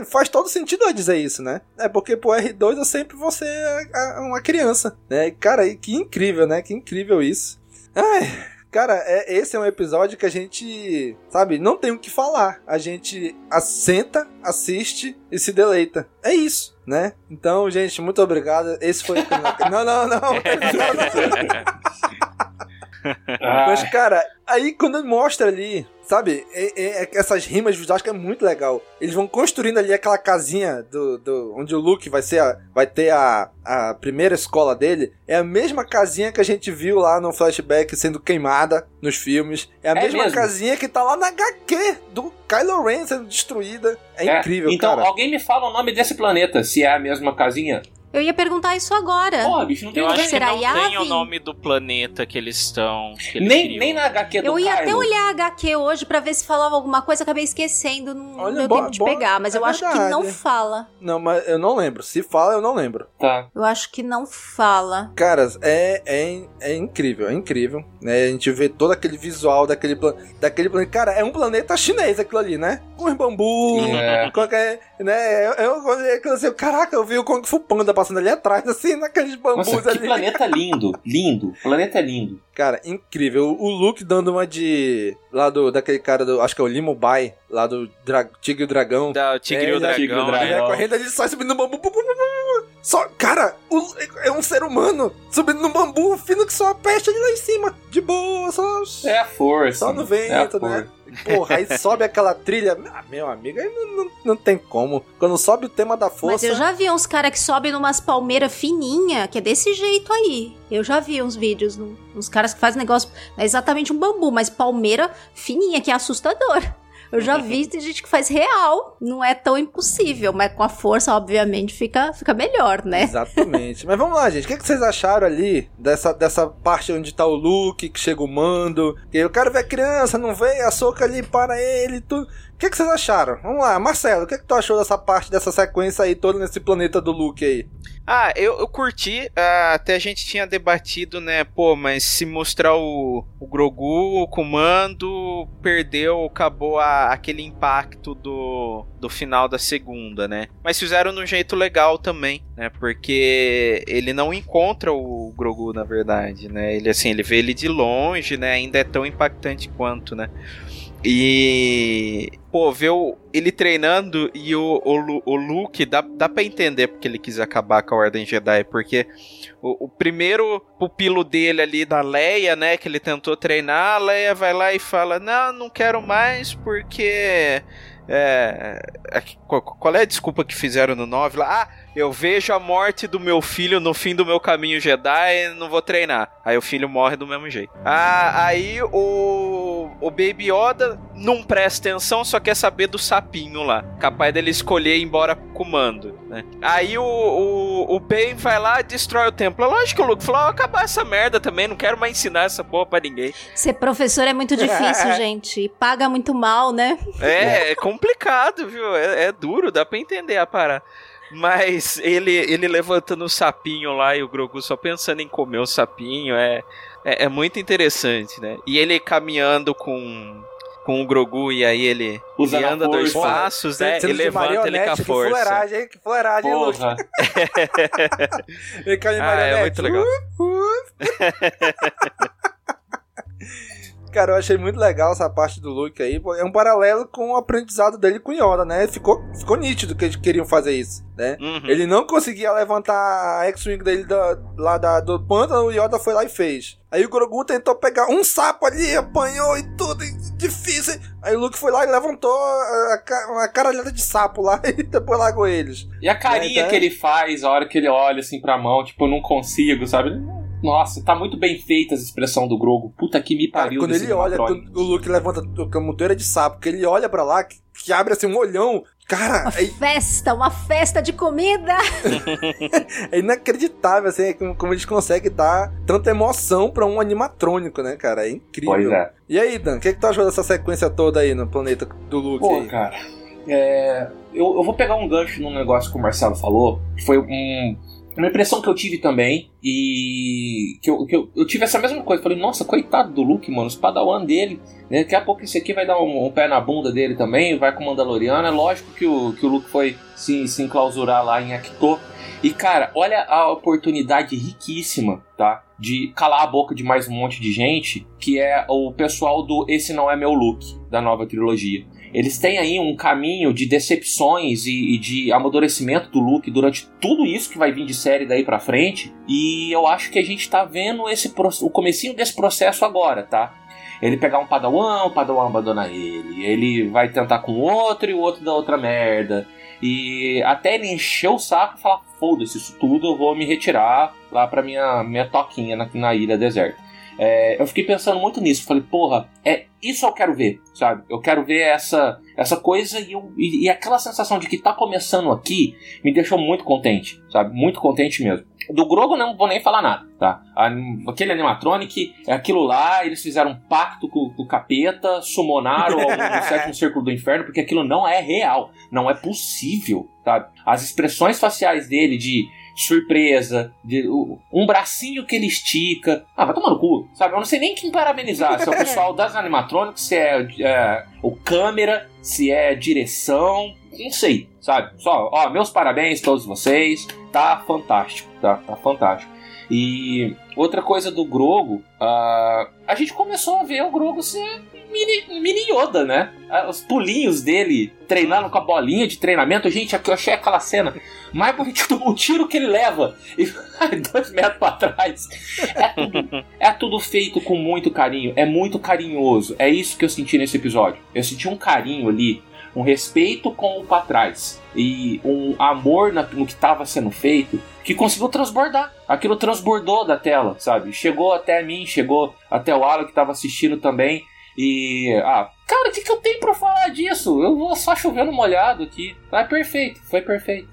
A: é- faz todo sentido eu dizer isso, né? É porque pro R2 eu sempre vou ser a- a- uma criança, né? Cara, e que incrível, né? Que incrível isso. Ai, Cara, é, esse é um episódio que a gente, sabe, não tem o que falar. A gente assenta, assiste e se deleita. É isso, né? Então, gente, muito obrigado. Esse foi o (laughs) Não, não, não. (laughs) Mas, cara, aí quando mostra ali, sabe, é- é- essas rimas visuais que é muito legal. Eles vão construindo ali aquela casinha do, do onde o Luke vai ser a- vai ter a, a primeira escola dele. É a mesma casinha que a gente viu lá no flashback sendo queimada nos filmes. É a
C: É
A: mesma
C: mesmo?
A: casinha que tá lá na HQ do Kylo Ren sendo destruída. É, incrível,
C: Então,
A: cara.
C: alguém me fala o nome desse planeta, se é a mesma casinha.
B: Eu ia perguntar isso agora.
C: Porra, bicho, não tem
D: Eu acho que
B: Será
D: não tem
B: Yavin?
D: o nome do planeta que eles estão. que eles
C: Nem,
D: criam.
C: nem na HQ do
B: Eu ia até olhar a HQ hoje pra ver se falava alguma coisa, acabei esquecendo, não
A: Olha,
B: deu tempo de pegar, mas
A: é
B: eu acho que
A: verdade.
B: não fala.
A: Não, mas eu não lembro. Se fala, eu não lembro.
C: Tá.
B: Eu acho que não fala.
A: Caras, é, é, é incrível, é incrível. Né? A gente vê todo aquele visual daquele, pla- daquele planeta. Cara, é um planeta chinês aquilo ali, né? Com os bambu,
C: É.
A: aquele, né? Eu, eu, eu, assim, caraca, eu vi o Kung Fu Panda passando ali atrás, assim, naqueles bambus
C: Nossa, que
A: ali.
C: planeta lindo. Lindo. O planeta é lindo.
A: Cara, incrível. O Luke dando uma de. Lá do. Daquele cara do. Acho que é o Limo Bai, lá do dra, Tigre e o Dragão.
D: Da, o Tigre e o
A: É,
D: Dragão.
C: Tigre e o
D: né?
A: Ele
C: Dragão.
A: correndo, ele sai subindo no bambu. bu, bu, bu, bu, bu. Só, cara, o- é um ser humano subindo no bambu, fino que só a peste ali lá em cima. De boa, só.
C: É a força.
A: Só no
C: É a
A: vento, né? Porra, aí sobe aquela trilha. Ah, meu amigo, aí não, não, não tem como. Quando sobe o tema da
B: Mas
A: força.
B: eu já vi uns caras que sobem numas palmeiras fininha, que é desse jeito aí. Eu já vi uns vídeos, uns caras que fazem negócio. Não é exatamente um bambu, mas palmeira fininha, que é assustador. Eu já vi tem gente que faz real. Não é tão impossível, mas com a força, obviamente, fica, fica melhor, né?
A: Exatamente. Mas vamos lá, gente. O que, que vocês acharam ali dessa, dessa parte onde tá o Luke, que chega o mando? Eu quero ver a criança, não vê? A soca ali para ele tudo. Que, que vocês acharam? Vamos lá, Marcelo, o que, que tu achou dessa parte, dessa sequência aí, toda nesse planeta do Luke aí?
D: Ah, eu, eu curti. ah, até a gente tinha debatido, né? Pô, mas se mostrar o, o Grogu, o comando, perdeu, acabou a- aquele impacto do, do final da segunda, né? Mas fizeram de um jeito legal também, né? Porque ele não encontra o Grogu, na verdade, né? Ele assim, ele vê ele de longe, né? Ainda é tão impactante quanto, né? E. Pô, ver o, ele treinando e o, o, o Luke, dá, dá pra entender porque ele quis acabar com a Ordem Jedi, porque o, o, primeiro pupilo dele ali da Leia, né, que ele tentou treinar, a Leia vai lá e fala: Não, não quero mais porque. É, é qual é a desculpa que fizeram no 9 lá? Ah, eu vejo a morte do meu filho no fim do meu caminho Jedi não vou treinar. Aí o filho morre do mesmo jeito. Ah, aí o, o Baby Yoda não presta atenção, só quer saber do sapinho lá. Capaz dele escolher ir embora comando, né? Aí o, o, o Ben vai lá e destrói o templo. Lógico que o Luke falou, oh, acabar essa merda também, não quero mais ensinar essa porra pra ninguém.
B: Ser professor é muito difícil, (laughs) gente. E paga muito mal, né?
D: É, é complicado, viu? É, é duro, dá pra entender a parada. Mas ele, ele levantando o sapinho lá e o Grogu só pensando em comer o sapinho é, é, é muito interessante, né? E ele caminhando com, com o Grogu e aí ele, ele anda dois passos, né? E levanta ele com a força. Que
A: fuleiragem, hein? Que fuleiragem, Luke. ele cai em ah,
D: é muito legal. (laughs)
A: Cara, eu achei muito legal essa parte do Luke aí. É um paralelo com o aprendizado dele com Yoda, né? Ficou, ficou nítido que eles queriam fazer isso, né? Uhum. Ele não conseguia levantar a X-Wing dele da, lá da, do pântano, o Yoda foi lá e fez. Aí o Grogu tentou pegar um sapo ali, apanhou e tudo, e difícil. Aí o Luke foi lá e levantou a, a, uma caralhada de sapo lá (laughs) e depois largou eles.
C: E a carinha né? que ele faz a hora que ele olha assim pra mão, tipo, eu não consigo, sabe? Nossa, tá muito bem feita essa expressão do Grogo. Puta que me pariu.
A: Cara, quando ele olha, o Luke levanta a monteira de sapo, que ele olha para lá, que, que, abre assim um olhão. Cara,
B: uma é... festa, uma festa de comida. (laughs)
A: é inacreditável assim como, como eles conseguem dar tanta emoção para um animatrônico, né, cara? É incrível.
C: Pois é.
A: E aí, Dan, o que, que tu achou dessa sequência toda aí no planeta do Luke?
C: Pô,
A: aí?
C: cara, é... eu, eu vou pegar um gancho num negócio que o Marcelo falou, que foi um uma impressão que eu tive também, e que eu, que eu, eu tive essa mesma coisa. Falei, nossa, coitado do Luke, mano, os padawan dele. Né? Daqui a pouco esse aqui vai dar um, um, pé na bunda dele também, vai com Mandaloriano. É lógico que o, que o Luke foi se, se enclausurar lá em Acto. E cara, olha a oportunidade riquíssima, tá? De calar a boca de mais um monte de gente, que é o pessoal do Esse Não É Meu Look, da nova trilogia. Eles têm aí um caminho de decepções e, e, de amadurecimento do Luke durante tudo isso que vai vir de série daí pra frente. E eu acho que a gente tá vendo esse o comecinho desse processo agora, tá? Ele pegar um padawan, o padawan abandona ele. Ele vai tentar com outro e o outro dá outra merda. E até ele encher o saco e falar: foda-se isso tudo, eu vou me retirar lá pra minha, minha toquinha na, na ilha deserta. É, eu fiquei pensando muito nisso. Falei, porra, é isso eu quero ver, sabe? Eu quero ver essa essa coisa e, eu, e, e, aquela sensação de que tá começando aqui me deixou muito contente, sabe? Muito contente mesmo. Do Grogo não vou nem falar nada, tá? Aquele animatronic, aquilo lá, eles fizeram um pacto com, com o capeta, summonaram o (laughs) sétimo círculo do inferno, porque aquilo não é real, não é possível, sabe? As expressões faciais dele de surpresa, de, um bracinho que ele estica. Ah, vai tomar no cu, sabe? Eu não sei nem quem parabenizar. Se é o (laughs) pessoal das animatronics, se é, é o câmera, se é direção, não sei, sabe? Só, ó, meus parabéns a todos vocês. Tá fantástico, tá? Tá fantástico. E outra coisa do Grogo, uh, a gente começou a ver o Grogo ser mini, mini Yoda, né? Ah, os pulinhos dele treinando com a bolinha de treinamento. Gente, aqui eu achei aquela cena mais bonita do um tiro que ele leva (laughs) e dois metros para trás. É tudo, é tudo feito com muito carinho, é muito carinhoso. É isso que eu senti nesse episódio. Eu senti um carinho ali, um respeito com o para trás e um amor no que estava sendo feito que conseguiu transbordar. Aquilo transbordou da tela, sabe? Chegou até mim, chegou até o Alan que estava assistindo também. E, ah, cara, o que, que eu tenho para falar disso? Eu vou só chovendo molhado aqui. Ah, perfeito, foi perfeito.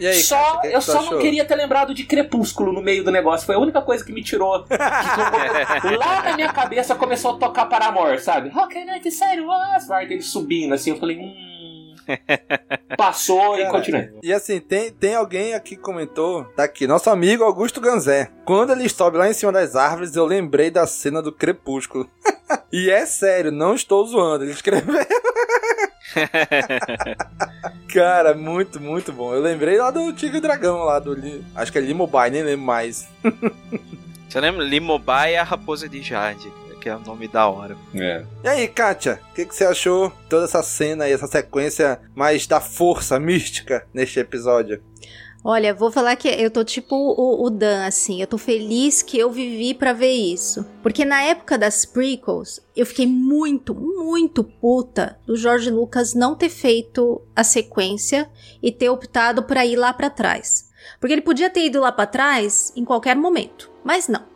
A: Aí,
C: só,
A: cara, que
C: eu só
A: achou?
C: não queria ter lembrado de Crepúsculo no meio do negócio. Foi a única coisa que me tirou. (laughs) Lá na minha cabeça começou a tocar para amor, sabe? How can I decide what's right? Ele subindo assim, eu falei, hum. (laughs) Passou Cara, e continuei.
A: E assim, tem, tem alguém aqui que comentou, tá aqui, nosso amigo Augusto Ganzé. Quando ele sobe lá em cima das árvores, eu lembrei da cena do Crepúsculo. (laughs) e é sério, não estou zoando, ele escreveu. (laughs) Cara, muito, muito bom. Eu lembrei lá do Tigre Dragão, lá do. Acho que é Limobai, nem lembro mais. (laughs)
D: Você lembra? Limobai é a raposa de Jade. que é o nome da hora.
C: É.
A: E aí, Kátia, o que, que você achou toda essa cena e essa sequência mais da força mística neste episódio?
B: Olha, vou falar que eu tô tipo o, o Dan, assim. Eu tô feliz que eu vivi para ver isso. Porque na época das prequels, eu fiquei muito, muito puta do George Lucas não ter feito a sequência e ter optado para ir lá para trás. Porque ele podia ter ido lá para trás em qualquer momento, mas não.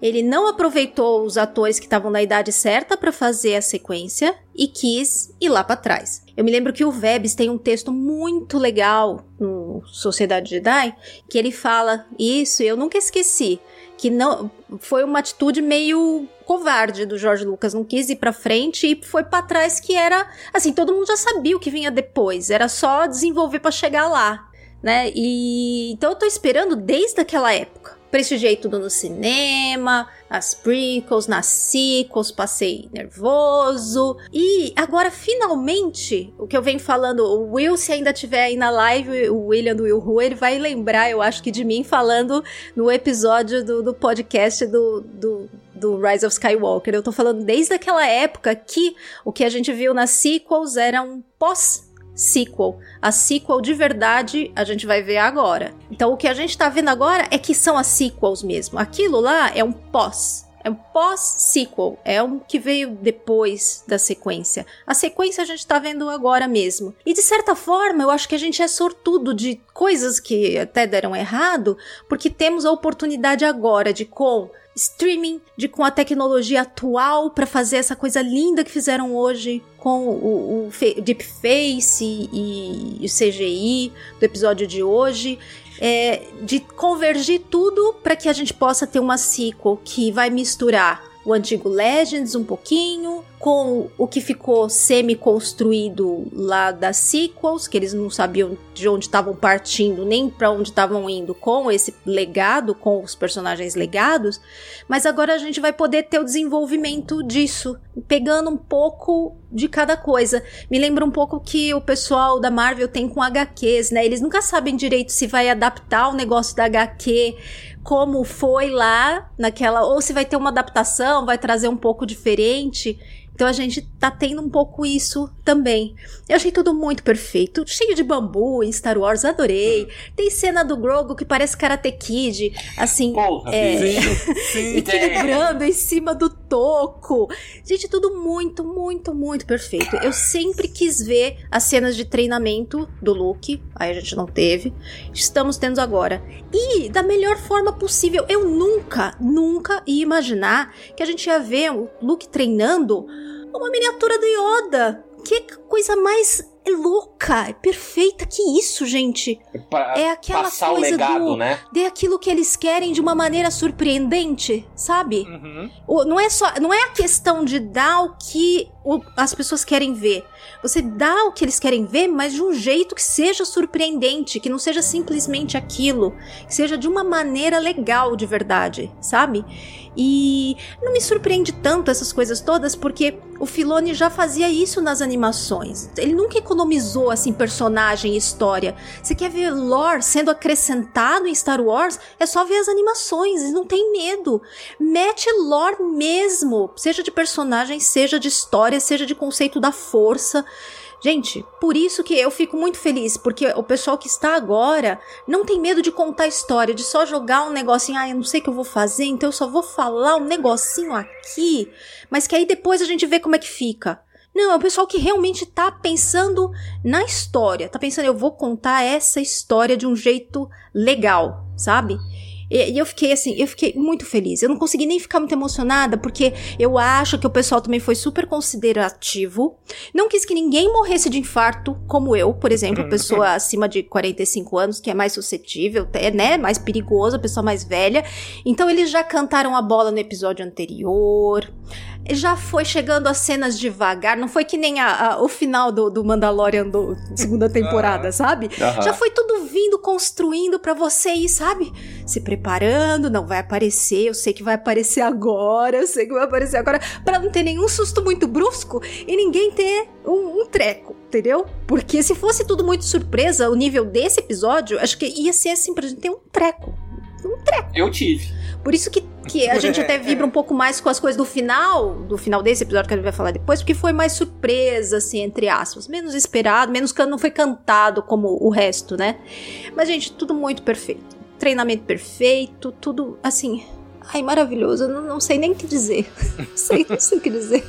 B: Ele não aproveitou os atores que estavam na idade certa para fazer a sequência e quis ir lá para trás. Eu me lembro que o Vebs tem um texto muito legal no Sociedade Jedi que ele fala isso, eu nunca esqueci, que não foi uma atitude meio covarde do George Lucas, não quis ir para frente e foi para trás que era, assim, todo mundo já sabia o que vinha depois, era só desenvolver para chegar lá, né? E então eu tô esperando desde aquela época Prestigiei tudo no cinema, as prequels, nas sequels, passei nervoso. E agora, finalmente, o que eu venho falando, o Will, se ainda tiver aí na live, o William do Will Who, ele vai lembrar, eu acho que de mim falando no episódio do, do podcast do, do do Rise of Skywalker. Eu tô falando desde aquela época que o que a gente viu nas sequels era um pós sequel. A sequel de verdade a gente vai ver agora. Então o que a gente tá vendo agora é que são as sequels mesmo. Aquilo lá é um pós. É um pós-sequel, é um que veio depois da sequência. A sequência a gente tá vendo agora mesmo. E de certa forma, eu acho que a gente é sortudo de coisas que até deram errado, porque temos a oportunidade agora de com streaming, de com a tecnologia atual para fazer essa coisa linda que fizeram hoje com o, o Deepface e, e o CGI do episódio de hoje. É, de convergir tudo para que a gente possa ter uma sequel que vai misturar o antigo Legends um pouquinho, com o que ficou semi-construído lá das sequels, que eles não sabiam de onde estavam partindo, nem para onde estavam indo com esse legado, com os personagens legados, mas agora a gente vai poder ter o desenvolvimento disso, pegando um pouco de cada coisa. Me lembra um pouco que o pessoal da Marvel tem com HQs, né? Eles nunca sabem direito se vai adaptar o negócio da HQ como foi lá naquela, ou se vai ter uma adaptação, vai trazer um pouco diferente. Então a gente tá tendo um pouco isso também. Eu achei tudo muito perfeito, cheio de bambu em Star Wars, adorei. Tem cena do Grogu que parece Karate Kid, assim,
C: Porra,
B: é,
C: sim, (laughs) sim.
B: equilibrando em cima do toco. Gente, tudo muito, muito, muito perfeito. Eu sempre quis ver as cenas de treinamento do Luke, aí a gente não teve. Estamos tendo agora. E da melhor forma possível. Eu nunca, nunca ia imaginar que a gente ia ver o Luke treinando uma miniatura do Yoda. Que coisa mais louca, é perfeita. Que isso, gente?
C: Pra
B: é aquela
C: passar
B: coisa
C: o legado,
B: do
C: né?
B: de aquilo que eles querem de uma maneira surpreendente, sabe? O- não é só, não é a questão de dar o que o- as pessoas querem ver. Você dá o que eles querem ver, mas de um jeito que seja surpreendente, que não seja simplesmente aquilo, que seja de uma maneira legal de verdade, sabe? E não me surpreende tanto essas coisas todas, porque o Filoni já fazia isso nas animações. Ele nunca economizou assim personagem e história. Você quer ver lore sendo acrescentado em Star Wars? É só ver as animações, não tem medo. Mete lore mesmo, seja de personagem, seja de história, seja de conceito da força. Gente, por isso que eu fico muito feliz, porque o pessoal que está agora não tem medo de contar história, de só jogar um negocinho, ah, eu não sei o que eu vou fazer, então eu só vou falar um negocinho aqui, mas que aí depois a gente vê como é que fica. Não, é o pessoal que realmente tá pensando na história, tá pensando, eu vou contar essa história de um jeito legal, sabe? E, e eu fiquei assim, eu fiquei muito feliz. Eu não consegui nem ficar muito emocionada, porque eu acho que o pessoal também foi super considerativo. Não quis que ninguém morresse de infarto, como eu, por exemplo, pessoa (laughs) acima de 45 anos, que é mais suscetível, é, né? Mais perigosa, pessoa mais velha. Então eles já cantaram a bola no episódio anterior. Já foi chegando as cenas devagar, não foi que nem a- a- o final do, do Mandalorian do segunda (laughs) temporada, sabe? Já foi tudo vindo, construindo pra você ir, sabe? Se preparando, não vai aparecer, eu sei que vai aparecer agora, eu sei que vai aparecer agora, pra não ter nenhum susto muito brusco e ninguém ter um, um treco, entendeu? Porque se fosse tudo muito surpresa, o nível desse episódio, acho que ia ser assim pra gente ter um treco. Um treco.
C: Eu tive.
B: Por isso que que a gente até vibra um pouco mais com as coisas do final, do final desse episódio que a gente vai falar depois, porque foi mais surpresa, assim, entre aspas. Menos esperado, menos que não foi cantado como o resto, né? Mas, gente, tudo muito perfeito. Treinamento perfeito, tudo, assim... Ai, maravilhoso, eu não, não sei nem o que dizer. não (laughs) sei, não sei o que dizer.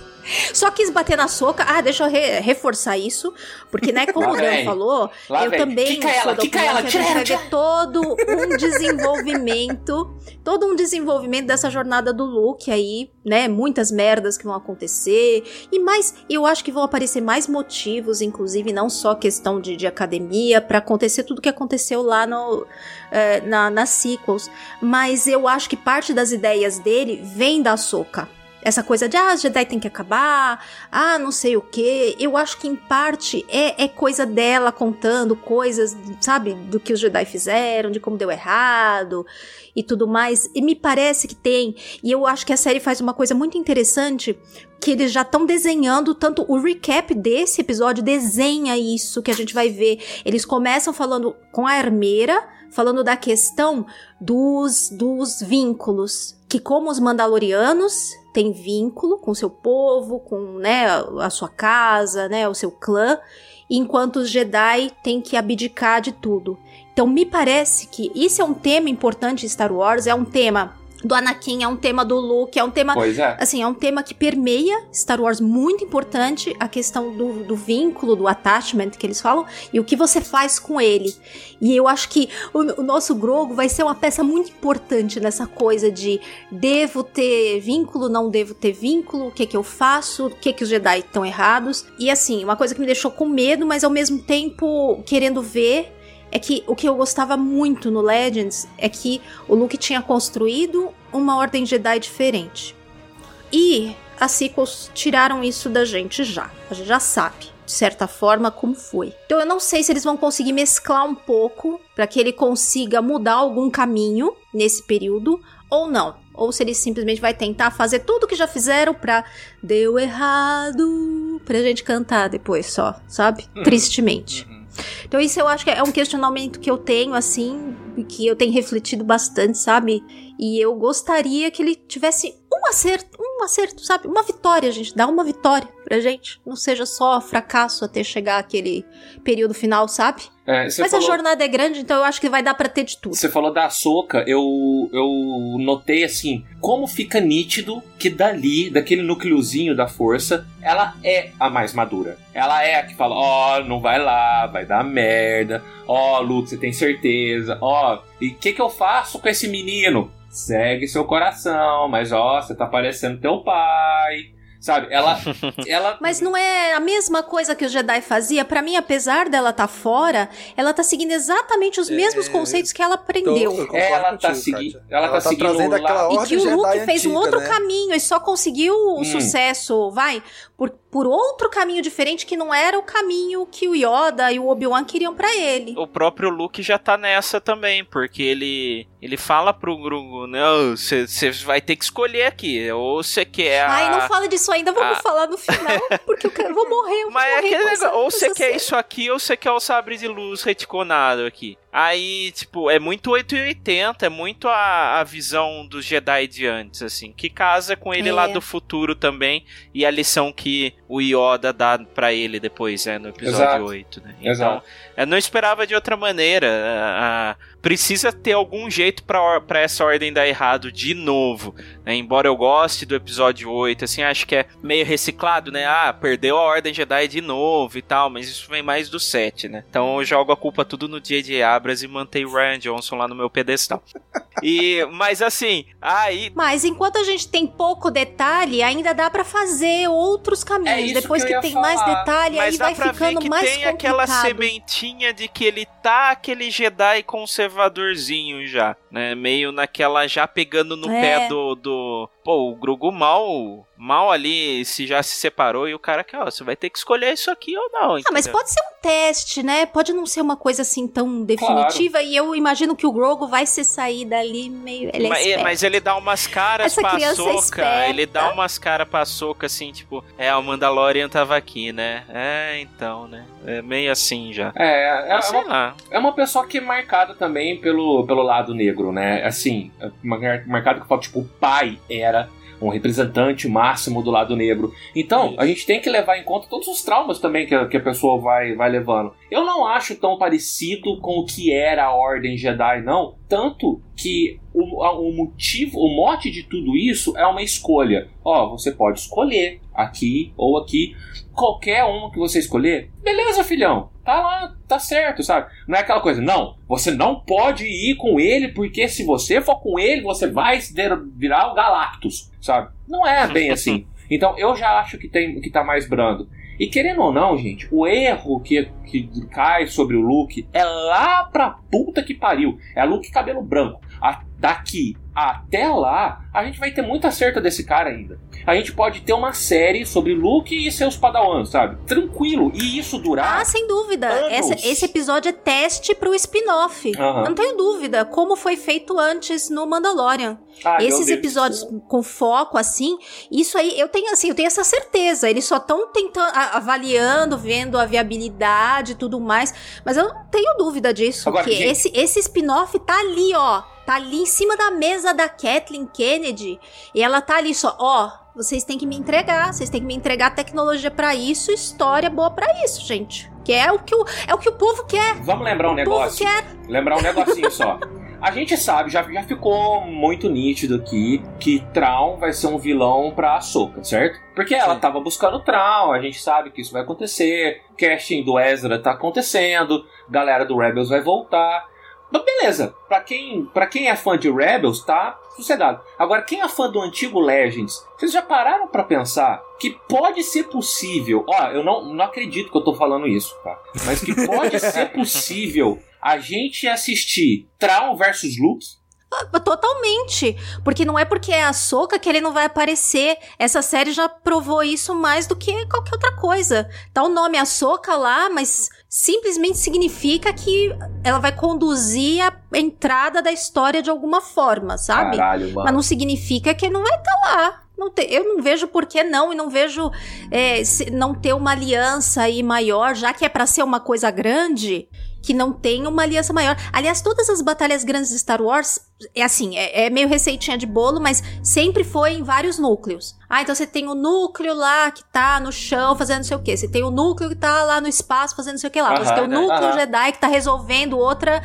B: Só quis bater na soca. Ah, deixa eu re reforçar isso. Porque, né, como o Dan falou,
C: Lá
B: eu
C: vem.
B: também
C: Quica
B: sou
C: ela,
B: da opinião
C: ela,
B: que a
C: tira
B: gente
C: ela,
B: vai
C: tira
B: ver todo (laughs) um desenvolvimento. todo um desenvolvimento dessa jornada do Luke aí, né? Muitas merdas que vão acontecer. E mais, eu acho que vão aparecer mais motivos, inclusive, não só questão de, de academia, para acontecer tudo que aconteceu lá no, eh, na, nas sequels. Mas eu acho que parte das ideias dele vem da Soca. Essa coisa de, ah, Jedi tem que acabar, ah, não sei o que. Eu acho que em parte é, é coisa dela contando coisas, sabe, do que os Jedi fizeram, de como deu errado e tudo mais. E me parece que tem. E eu acho que a série faz uma coisa muito interessante que eles já estão desenhando, tanto o recap desse episódio desenha isso que a gente vai ver. Eles começam falando com a armeira, falando da questão dos, dos vínculos. Que como os Mandalorianos têm vínculo com seu povo, com né, a sua casa, né, o seu clã, enquanto os Jedi têm que abdicar de tudo. Então me parece que isso é um tema importante em Star Wars, é um tema do Anakin, é um tema do Luke, é um tema.
C: É.
B: Assim, é um tema que permeia Star Wars muito importante, a questão do, do vínculo, do attachment que eles falam, e o que você faz com ele. E eu acho que o, o nosso Grogu vai ser uma peça muito importante nessa coisa de devo ter vínculo, não devo ter vínculo, o que que eu faço, o que que os Jedi estão errados. E assim, uma coisa que me deixou com medo, mas ao mesmo tempo querendo ver é que o que eu gostava muito no Legends é que o Luke tinha construído uma ordem Jedi diferente. E as sequels tiraram isso da gente já. A gente já sabe, de certa forma, como foi. Então eu não sei se eles vão conseguir mesclar um pouco para que ele consiga mudar algum caminho nesse período ou não. Ou se ele simplesmente vai tentar fazer tudo que já fizeram pra deu errado pra gente cantar depois só, sabe? Tristemente. Então isso eu acho que é um questionamento que eu tenho, assim, que eu tenho refletido bastante, sabe? E eu gostaria que ele tivesse um acerto, um acerto, sabe? Uma vitória, gente. Dá uma vitória pra gente. Não seja só fracasso até chegar aquele período final, sabe?
C: É,
B: Mas
C: falou-
B: a jornada é grande, então eu acho que vai dar pra ter de tudo.
C: Você falou da Soca, eu, eu notei assim, como fica nítido que dali, daquele núcleozinho da força, ela é a mais madura. Ela é a que fala, ó, não vai lá, vai dar merda. Ó, Luke, você tem certeza. Ó, e o que que eu faço com esse menino? Segue seu coração, mas ó, você tá parecendo teu pai. Sabe, ela, (laughs) ela
B: Mas não é a mesma coisa que o Jedi fazia? Pra mim, apesar dela estar fora, ela tá seguindo exatamente os mesmos conceitos que ela aprendeu.
C: ela tá, segui ela
A: Ela
C: tá
A: tá
C: seguindo
A: trazendo
C: lá-
A: aquela
B: E
A: ordem
B: que o Luke
A: Jedi
B: fez um outro
A: né?
B: caminho e só conseguiu o
C: Hum.
B: sucesso, vai, por, por outro caminho diferente que não era o caminho que o Yoda e o Obi-Wan queriam pra ele.
D: O próprio Luke já tá nessa também, porque ele ele fala pro Grogu, não, você vai ter que escolher aqui, ou você quer a...
B: Ai, não fala disso ainda, vamos
D: Ah.
B: falar no final, (laughs) porque eu quero, vou morrer, eu vou
D: Mas é
B: morrer
D: aquele
B: essa-
D: negócio, ou você quer isso aqui, ou você quer o sabre de luz reticonado aqui. Aí, tipo, é muito 880, é muito a, a visão dos Jedi de antes, assim, que casa com ele
B: É.
D: lá do futuro também, e a lição que o Yoda dá pra ele depois, né, no episódio
C: Exato.
D: 8, né? Então,
C: Exato.
D: eu não esperava de outra maneira. a- a- precisa ter algum jeito pra essa ordem dar errado de novo. né? Embora eu goste do episódio 8, assim, acho que é meio reciclado, né? Ah, perdeu a ordem Jedi de novo e tal, mas isso vem mais do 7, né? Então eu jogo a culpa tudo no J.J. Abras e mantenho o Ryan Johnson lá no meu pedestal. (laughs) E, mas assim, aí
B: Mas enquanto a gente tem pouco detalhe, ainda dá pra fazer outros
C: É
B: caminhos.
C: isso
B: Depois
C: que
B: que, tem mais
C: falar.
B: detalhe,
D: Mas
B: aí
D: dá
B: vai
D: pra ver
B: ficando
D: que
B: mais
D: tem aquela
B: complicado.
D: sementinha de que ele tá aquele Jedi conservadorzinho já, né? Meio naquela já pegando no
B: É.
D: pé do, do. Pô, o Grogu mal, mal ali se já se separou e o cara que, ó, você vai ter que escolher isso aqui ou não.
B: Ah, mas pode ser um teste, né? Pode não ser uma coisa assim tão definitiva claro. e eu imagino que o Grogu vai se sair dali meio. Ele é
D: mas, mas, ele dá umas caras Essa pra é Soca. É ele dá umas caras pra Soca assim, tipo, é, o Mandalorian tava aqui, né? É, então, né? É meio assim já.
C: É, é, é, uma, é uma pessoa que é marcada também pelo, pelo lado negro, né? Assim, é marcado que fala, tipo, o pai era um representante máximo do lado negro. Então, a gente tem que levar em conta todos os traumas também que a, que a pessoa vai, vai levando. Eu não acho tão parecido com o que era a Ordem Jedi, não. Tanto que o, o motivo, o mote de tudo isso é uma escolha. Ó, você pode escolher aqui ou aqui qualquer um que você escolher, beleza, filhão, tá lá, tá certo, sabe? Não é aquela coisa, não, você não pode ir com ele, porque se você for com ele, você vai virar o Galactus, sabe? Não é bem (laughs) assim. Então eu já acho que, tem, que tá mais brando. E querendo ou não, gente, o erro que, que cai sobre o Luke é lá pra puta que pariu. É Luke cabelo branco. A, daqui até lá, a gente vai ter muito acerto desse cara ainda. A gente pode ter uma série sobre Luke e seus padawans, sabe? Tranquilo. E isso durar.
B: Ah, sem dúvida. Essa, esse episódio é teste pro spin-off. Uhum. Não tenho dúvida. Como foi feito antes no Mandalorian. Ah, Esses episódios com foco assim, isso aí, eu tenho assim, eu tenho essa certeza. Eles só estão tentando, avaliando, vendo a viabilidade e tudo mais. Mas eu não tenho dúvida disso. Agora, que gente... esse, esse spin-off tá ali, ó tá ali em cima da mesa da Kathleen Kennedy e ela tá ali só, ó, vocês têm que me entregar, vocês têm que me entregar tecnologia para isso, história boa para isso, gente. Que é o que o, é o que o povo quer.
C: Vamos lembrar um negócio. Lembrar um negocinho só. (laughs) A gente sabe, já, já ficou muito nítido aqui que Traum vai ser um vilão pra Ahsoka, certo? Porque ela Sim. tava buscando Traum, a gente sabe que isso vai acontecer, casting do Ezra tá acontecendo, galera do Rebels vai voltar. Mas beleza, pra quem, pra quem é fã de Rebels, tá sossegado. Agora, quem é fã do antigo Legends, vocês já pararam para pensar que pode ser possível, ó, eu não, não acredito que eu tô falando isso, tá? Mas que pode (laughs) ser possível a gente assistir Traum versus Luke
B: ah, totalmente. Porque não é porque é a Soca que ele não vai aparecer. Essa série já provou isso mais do que qualquer outra coisa. Tá o nome Soca lá, mas simplesmente significa que ela vai conduzir a entrada da história de alguma forma, sabe?
C: Caralho, mano.
B: Mas não significa que não vai estar tá lá. Não te, eu não vejo por que não, e não vejo é, não ter uma aliança aí maior, já que é para ser uma coisa grande que não tem uma aliança maior. Aliás, todas as batalhas grandes de Star Wars, é assim, é, é, meio receitinha de bolo, mas sempre foi em vários núcleos. Ah, então você tem o núcleo lá que tá no chão fazendo não sei o quê. Você tem o núcleo que tá lá no espaço fazendo não sei o que lá. Você tem o núcleo. Jedi que tá resolvendo outra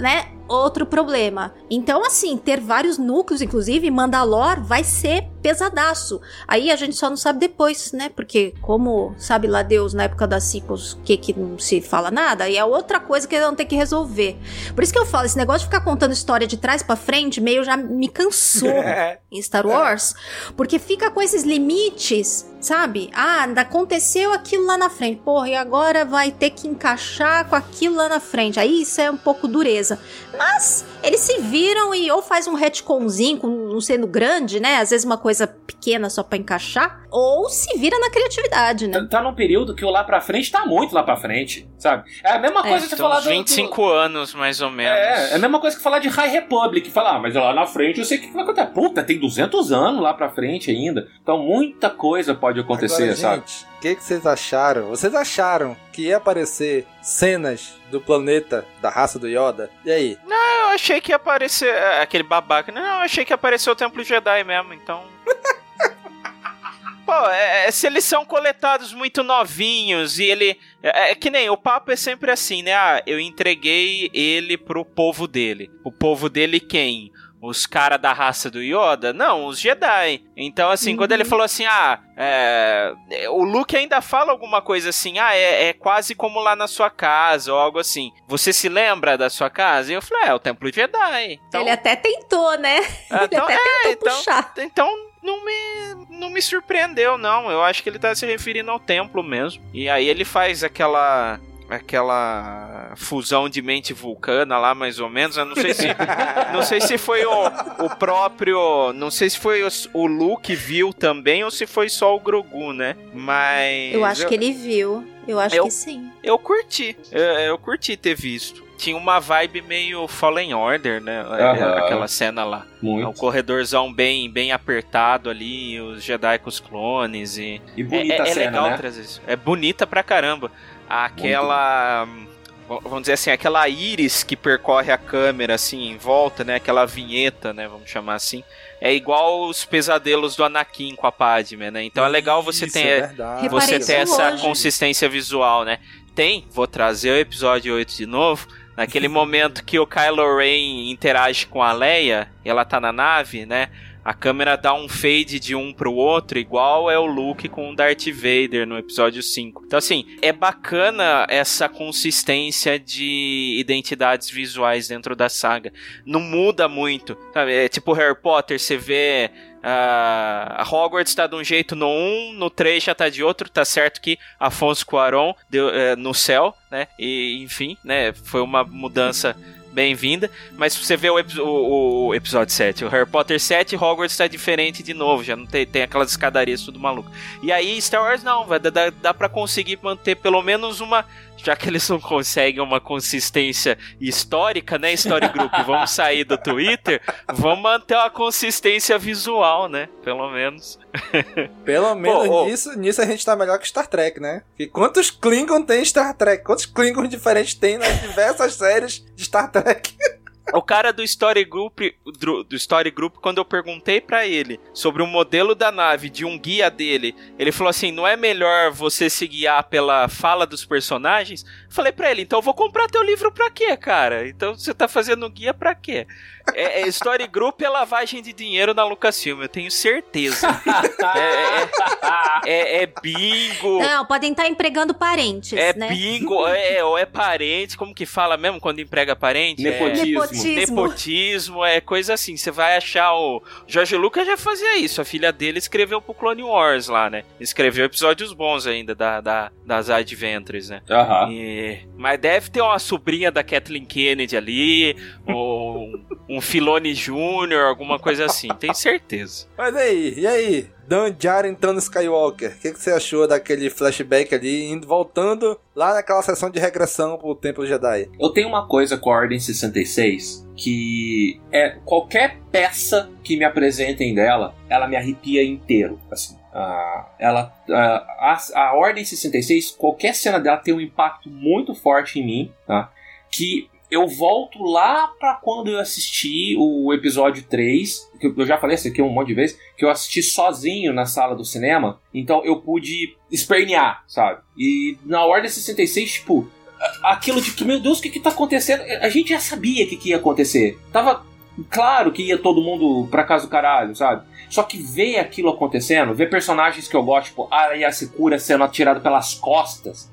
B: né, outro problema. Então, assim, ter vários núcleos, inclusive, Mandalor vai ser pesadaço. Aí a gente só não sabe depois, né? Porque, como sabe lá Deus na época das sequels, que, que não se fala nada, e é outra coisa que eles vão ter que resolver. Por isso que eu falo, esse negócio de ficar contando história de trás para frente meio já me cansou (laughs) em Star Wars, porque fica com esses limites sabe? Ah, aconteceu aquilo lá na frente. Porra, e agora vai ter que encaixar com aquilo lá na frente. Aí isso é um pouco dureza. Mas eles se viram e ou faz um retconzinho, com não sendo grande, né? Às vezes uma coisa pequena só para encaixar, ou se vira na criatividade, né?
C: Tá, tá num período que o lá pra frente tá muito lá pra frente, sabe? É a mesma é, coisa é, que você falar
D: do... 25 do... anos, mais ou menos.
C: É, é a mesma coisa que falar de High Republic, falar, ah, mas lá na frente eu sei o que vai acontecer. Puta, tem 200 anos lá pra frente ainda. Então muita coisa pode acontecer,
A: Agora,
C: sabe?
A: Gente, o que, que vocês acharam? Vocês acharam que ia aparecer cenas do planeta da raça do Yoda? E aí?
D: Não, eu achei que ia aparecer é, aquele babaca. Não, eu achei que ia aparecer o Templo Jedi mesmo, então. (laughs) Pô, é, é, se eles são coletados muito novinhos e ele. É, é, que nem o papo é sempre assim, né? Ah, eu entreguei ele pro povo dele. O povo dele quem? Os caras da raça do Yoda? Não, os Jedi. Então, assim, uhum. quando ele uhum. falou assim, ah, é... o Luke ainda fala alguma coisa assim, ah, é, é, quase como lá na sua casa, ou algo assim. Você se lembra da sua casa? E eu falei, é, é o Templo Jedi.
B: Então... Ele até tentou, né? Ah, então, ele até tentou então, puxar.
D: Então, não me, não me surpreendeu, não. Eu acho que ele tá se referindo ao templo mesmo. E aí ele faz aquela aquela fusão de mente vulcana lá, mais ou menos. Eu não sei se, (laughs) não sei se foi o, o próprio, não sei se foi o, o Luke viu também ou se foi só o Grogu, né? Mas
B: eu acho eu, que ele viu. Eu acho
D: eu,
B: que sim.
D: Eu curti. Eu, eu curti ter visto tinha uma vibe meio Fallen Order, né? Uhum. Aquela cena lá. Muito. Um corredorzão bem, bem apertado ali, os Jedi com os clones e.
C: E bonita é, é,
D: é
C: cena,
D: legal
C: né?
D: trazer isso. É bonita pra caramba. Aquela. Vamos dizer assim, aquela íris que percorre a câmera assim em volta, né? Aquela vinheta, né? Vamos chamar assim. É igual os pesadelos do Anakin com a Padme, né? Então é legal você
A: Isso,
D: ter,
A: é
D: você ter essa
B: hoje.
D: consistência visual, né? Tem, vou trazer o episódio 8 de novo. Naquele momento que o Kylo Ren interage com a Leia, e ela tá na nave, né? A câmera dá um fade de um pro outro, igual é o Luke com o Darth Vader no episódio 5. Então, assim, é bacana essa consistência de identidades visuais dentro da saga. Não muda muito, sabe? É tipo Harry Potter, você vê Uh, a Hogwarts tá de um jeito no 1, no 3 já tá de outro, tá certo que Afonso Cuarón deu, uh, no céu, né? E enfim, né? Foi uma mudança bem-vinda. Mas você vê o, o, o, episódio 7, o Harry Potter 7, Hogwarts tá diferente de novo, já não tem, tem aquelas escadarias tudo maluco. E aí Star Wars não, vai, dá, dá pra conseguir manter pelo menos uma já que eles não conseguem uma consistência histórica, né, Story Group, vamos sair do Twitter, vamos manter uma consistência visual, né, pelo menos.
A: Pelo menos oh, oh. Nisso, nisso a gente tá melhor que Star Trek, né? E quantos Klingon tem em Star Trek? Quantos Klingons diferentes tem nas diversas (laughs) séries de Star Trek?
D: O cara do Story Group, do Story Group, quando eu perguntei para ele sobre o modelo da nave de um guia dele, ele falou assim: "Não é melhor você se guiar pela fala dos personagens?" Falei para ele: "Então eu vou comprar teu livro para quê, cara? Então você tá fazendo guia para quê?" É, é, Story Group é lavagem de dinheiro na Lucasfilm, eu tenho certeza. (laughs) é, é, é, bingo.
B: Não, podem estar empregando parentes,
D: é
B: né?
D: bingo, é, ou é parente, como que fala mesmo quando emprega parente?
C: Nepotismo.
B: Nepotismo.
D: Nepotismo, é coisa assim. Você vai achar o. Jorge Lucas já fazia isso. A filha dele escreveu pro Clone Wars lá, né? Escreveu episódios bons ainda da, da, das Adventures, né?
C: Aham.
D: E... Mas deve ter uma sobrinha da Kathleen Kennedy ali, (laughs) ou um Filone Júnior, alguma coisa assim. Tenho certeza.
A: Mas aí, e aí? Dan Djarin entrando Skywalker. O que, que, você achou daquele flashback ali, indo, voltando lá naquela sessão de regressão pro Templo Jedi?
C: Eu tenho uma coisa com a Ordem 66 que é qualquer peça que me apresentem dela, ela me arrepia inteiro, assim. Uh, ela, uh, a, a Ordem 66, qualquer cena dela tem um impacto muito forte em mim, tá? Que eu volto lá para quando eu assisti o episódio 3, que eu já falei isso aqui um monte de vezes, que eu assisti sozinho na sala do cinema, então eu pude espernear, sabe? E na Ordem 66, tipo, aquilo de que, meu Deus, o que que tá acontecendo? A gente já sabia o que, que ia acontecer. Tava claro que ia todo mundo pra casa do caralho, sabe? Só que ver aquilo acontecendo, ver personagens que eu gosto, tipo Araya Secura sendo atirado pelas costas,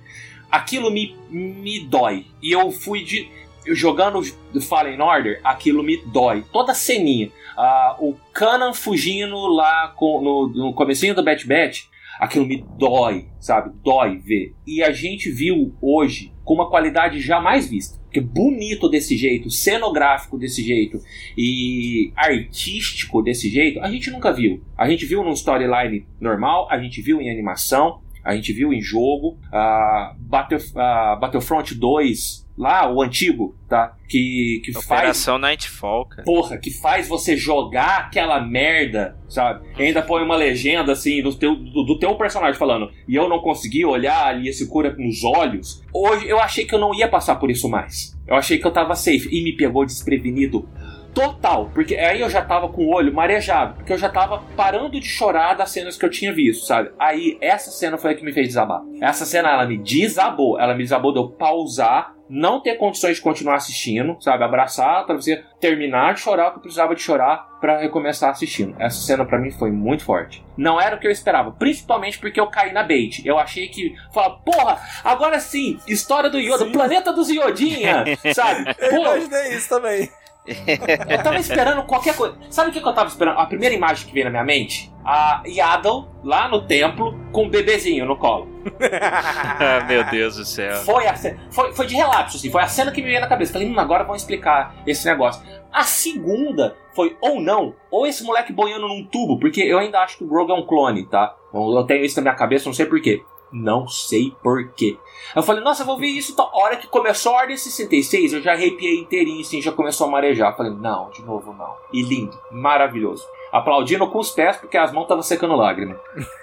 C: aquilo me, me dói. E eu fui de jogando Fallen Order, aquilo me dói. Toda a ceninha. Uh, o Kanan fugindo lá com, no, no comecinho do Bat Bat, aquilo me dói, sabe? Dói ver. E a gente viu hoje com uma qualidade jamais vista. Porque bonito desse jeito, cenográfico desse jeito e artístico desse jeito, a gente nunca viu. A gente viu num storyline normal, a gente viu em animação, a gente viu em jogo. Uh, Battle, uh, Battlefront 2 lá, o antigo, tá? Que, que
D: Operação
C: faz.
D: Nightfall, cara.
C: Porra, que faz você jogar aquela merda, sabe? E ainda põe uma legenda assim do teu, do, do, teu personagem falando. E eu não consegui olhar ali esse cura nos olhos. Hoje eu achei que eu não ia passar por isso mais. Eu achei que eu tava safe. E me pegou desprevenido total, porque aí eu já tava com o olho marejado, porque eu já tava parando de chorar das cenas que eu tinha visto, sabe? Aí essa cena foi a que me fez desabar. Essa cena ela me desabou, ela me desabou de eu pausar, não ter condições de continuar assistindo, sabe? Abraçar pra você terminar de chorar o que precisava de chorar para recomeçar assistindo. Essa cena para mim foi muito forte. Não era o que eu esperava, principalmente porque eu caí na bait. Eu achei que, fala, porra, agora sim, história do Yoda, sim. planeta dos Iodinha, (laughs) sabe?
A: Eu imaginei isso também. (laughs)
C: eu tava esperando qualquer coisa. Sabe o que, eu tava esperando? A primeira imagem que veio na minha mente? A Yaddle lá no templo com o bebezinho no colo. (laughs)
D: ah, meu Deus do céu.
C: Foi, a, foi, foi de relapso, assim, foi a cena que me veio na cabeça. Falei, hum, agora vão explicar esse negócio. A segunda foi, ou não, ou esse moleque boiando num tubo, porque eu ainda acho que o Grogu é um clone, tá? Eu tenho isso na minha cabeça, não sei porquê. Não sei porquê. Eu falei, nossa, eu vou ver isso. Tá. A hora que começou a Ordem 66, eu já arrepiei inteirinho, assim, já começou a marejar. Eu falei, não, de novo não. E lindo, maravilhoso. Aplaudindo com os pés, porque as mãos estavam secando lágrimas.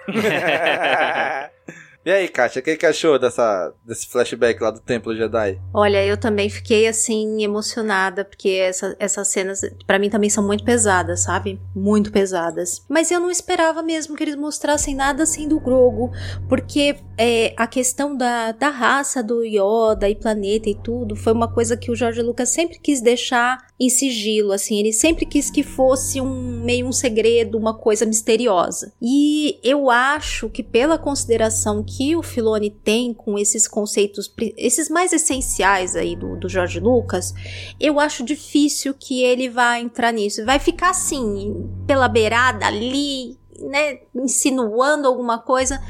C: (laughs)
A: E aí, Kátia, o que, que achou dessa, desse flashback lá do Templo Jedi?
B: Olha, eu também fiquei assim emocionada, porque essa, essas cenas para mim também são muito pesadas, sabe? Muito pesadas. Mas eu não esperava mesmo que eles mostrassem nada assim do Grogo, porque é, a questão da, da raça do Yoda e planeta e tudo foi uma coisa que o Jorge Lucas sempre quis deixar em sigilo, assim, ele sempre quis que fosse um meio um segredo, uma coisa misteriosa. E eu acho que pela consideração que o Filoni tem com esses conceitos, esses mais essenciais aí do, do Jorge Lucas, eu acho difícil que ele vá entrar nisso. Vai ficar assim, pela beirada ali, né, insinuando alguma coisa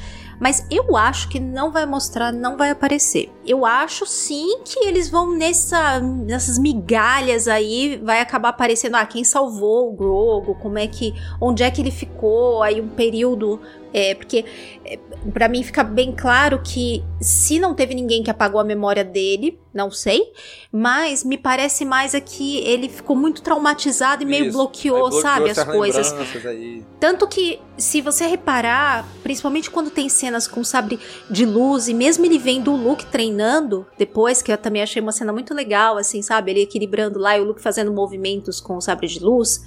B: mas eu acho que não vai mostrar, não vai aparecer. Eu acho sim que eles vão nessa, nessas migalhas aí, vai acabar aparecendo, ah, quem salvou o Grogo, como é que, onde é que ele ficou, aí um período é, porque é, para mim fica bem claro que se não teve ninguém que apagou a memória dele, não sei, mas me parece mais é que ele ficou muito traumatizado e meio bloqueou, bloqueou, sabe, as coisas. Aí. Tanto que, se você reparar, principalmente quando tem cenas com sabre de luz, e mesmo ele vendo o Luke treinando, depois, que eu também achei uma cena muito legal, assim, sabe, ele equilibrando lá e o Luke fazendo movimentos com o sabre de luz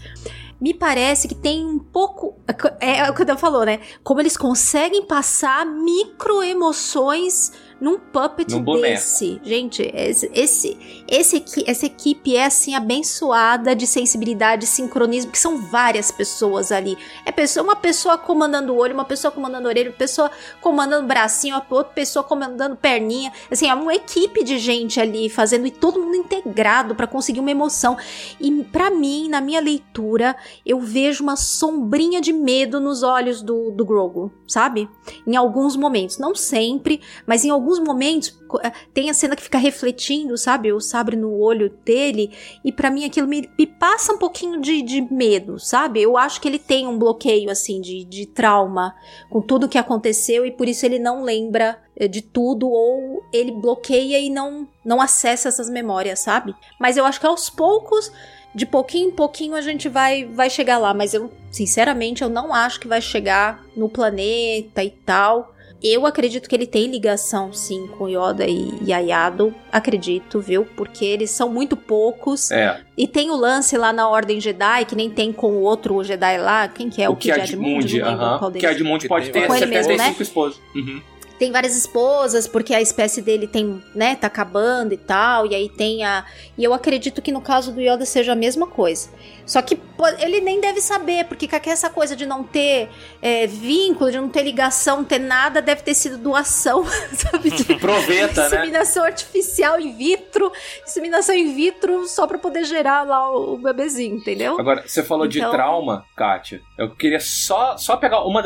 B: me parece que tem um pouco. É, é o que o Dan falou, né? Como eles conseguem passar micro emoções num puppet num desse. Gente, esse, esse, esse, essa equipe é assim abençoada de sensibilidade e sincronismo, que são várias pessoas ali. É pessoa, uma pessoa comandando o olho, uma pessoa comandando a orelha, uma pessoa comandando o bracinho, outra pessoa comandando perninha. Assim, é uma equipe de gente ali fazendo e todo mundo integrado para conseguir uma emoção. E para mim, na minha leitura, eu vejo uma sombrinha de medo nos olhos do, do Grogu, sabe? Em alguns momentos, não sempre, mas em alguns alguns momentos eh, tem a cena que fica refletindo, sabe? O sabre no olho dele. E para mim aquilo me, me, passa um pouquinho de, de, medo, sabe? Eu acho que ele tem um bloqueio, assim, de, de trauma com tudo que aconteceu e por isso ele não lembra eh, de tudo ou ele bloqueia e não, não acessa essas memórias, sabe? Mas eu acho que aos poucos de pouquinho em pouquinho a gente vai vai chegar lá, mas eu sinceramente eu não acho que vai chegar no planeta e tal. Eu acredito que ele tem ligação, sim, com Yoda e Yayado. Acredito, viu? Porque eles são muito poucos.
C: É.
B: E tem o lance lá na Ordem Jedi, que nem tem com o outro Jedi lá. Quem que é?
C: O, o Kid Admund? Aham. Que Admund pode ter 75 né? esposas. Uhum
B: tem várias esposas, porque a espécie dele tem, né, tá acabando e tal, e aí tem a. E eu acredito que no caso do Yoda seja a mesma coisa. Só que ele nem deve saber, porque essa coisa de não ter é, vínculo, de não ter ligação, não ter nada, deve ter sido doação, (laughs) sabe? De (laughs)
C: Proveta,
B: né? Inseminação né? artificial in vitro, inseminação in vitro só pra poder gerar lá o bebezinho, entendeu?
C: Agora, você falou então... de trauma, Kátia. Eu queria só, só pegar uma.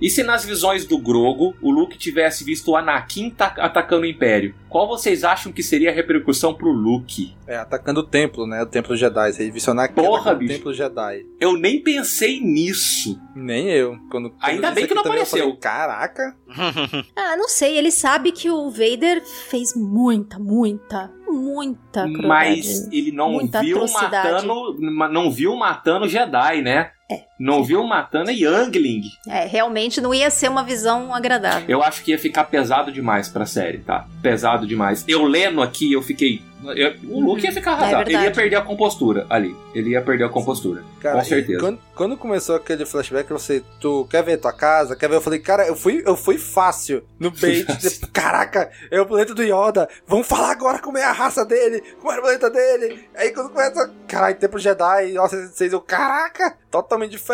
C: E se nas visões do Grogo o Luke tivesse visto o Anakin atacando o Império? Qual vocês acham que seria a repercussão pro Luke?
A: É, atacando o templo, né? O templo Jedi. Você viu Anakin
C: Porra, bicho.
A: o templo Jedi.
C: Eu nem pensei nisso.
A: Nem eu. Quando, quando
C: Ainda bem que não apareceu. Falei,
A: Caraca. (laughs)
B: ah, não sei. Ele sabe que o Vader fez muita, muita, muita crueldade.
C: Mas ele não viu matando, não viu matando Jedi, né?
B: É.
C: Não viu matando Youngling.
B: É, realmente não ia ser uma visão agradável.
C: Eu acho que ia ficar pesado demais pra série, tá? Pesado demais. Eu lendo aqui, eu fiquei. Eu, o Luke ia ficar arrasado. É ele ia perder a compostura ali. Ele ia perder a compostura. Cara, com certeza.
A: Quando, quando, começou aquele flashback, eu falei, tu quer ver tua casa? Quer ver? Eu falei, cara, eu fui, eu fui fácil no (laughs) bait. de, caraca, é o planeta do Yoda. Vamos falar agora como é a raça dele, como é o planeta dele. Aí quando começa, caralho, tempo Jedi, nossa, vocês, eu, caraca, totalmente diferente,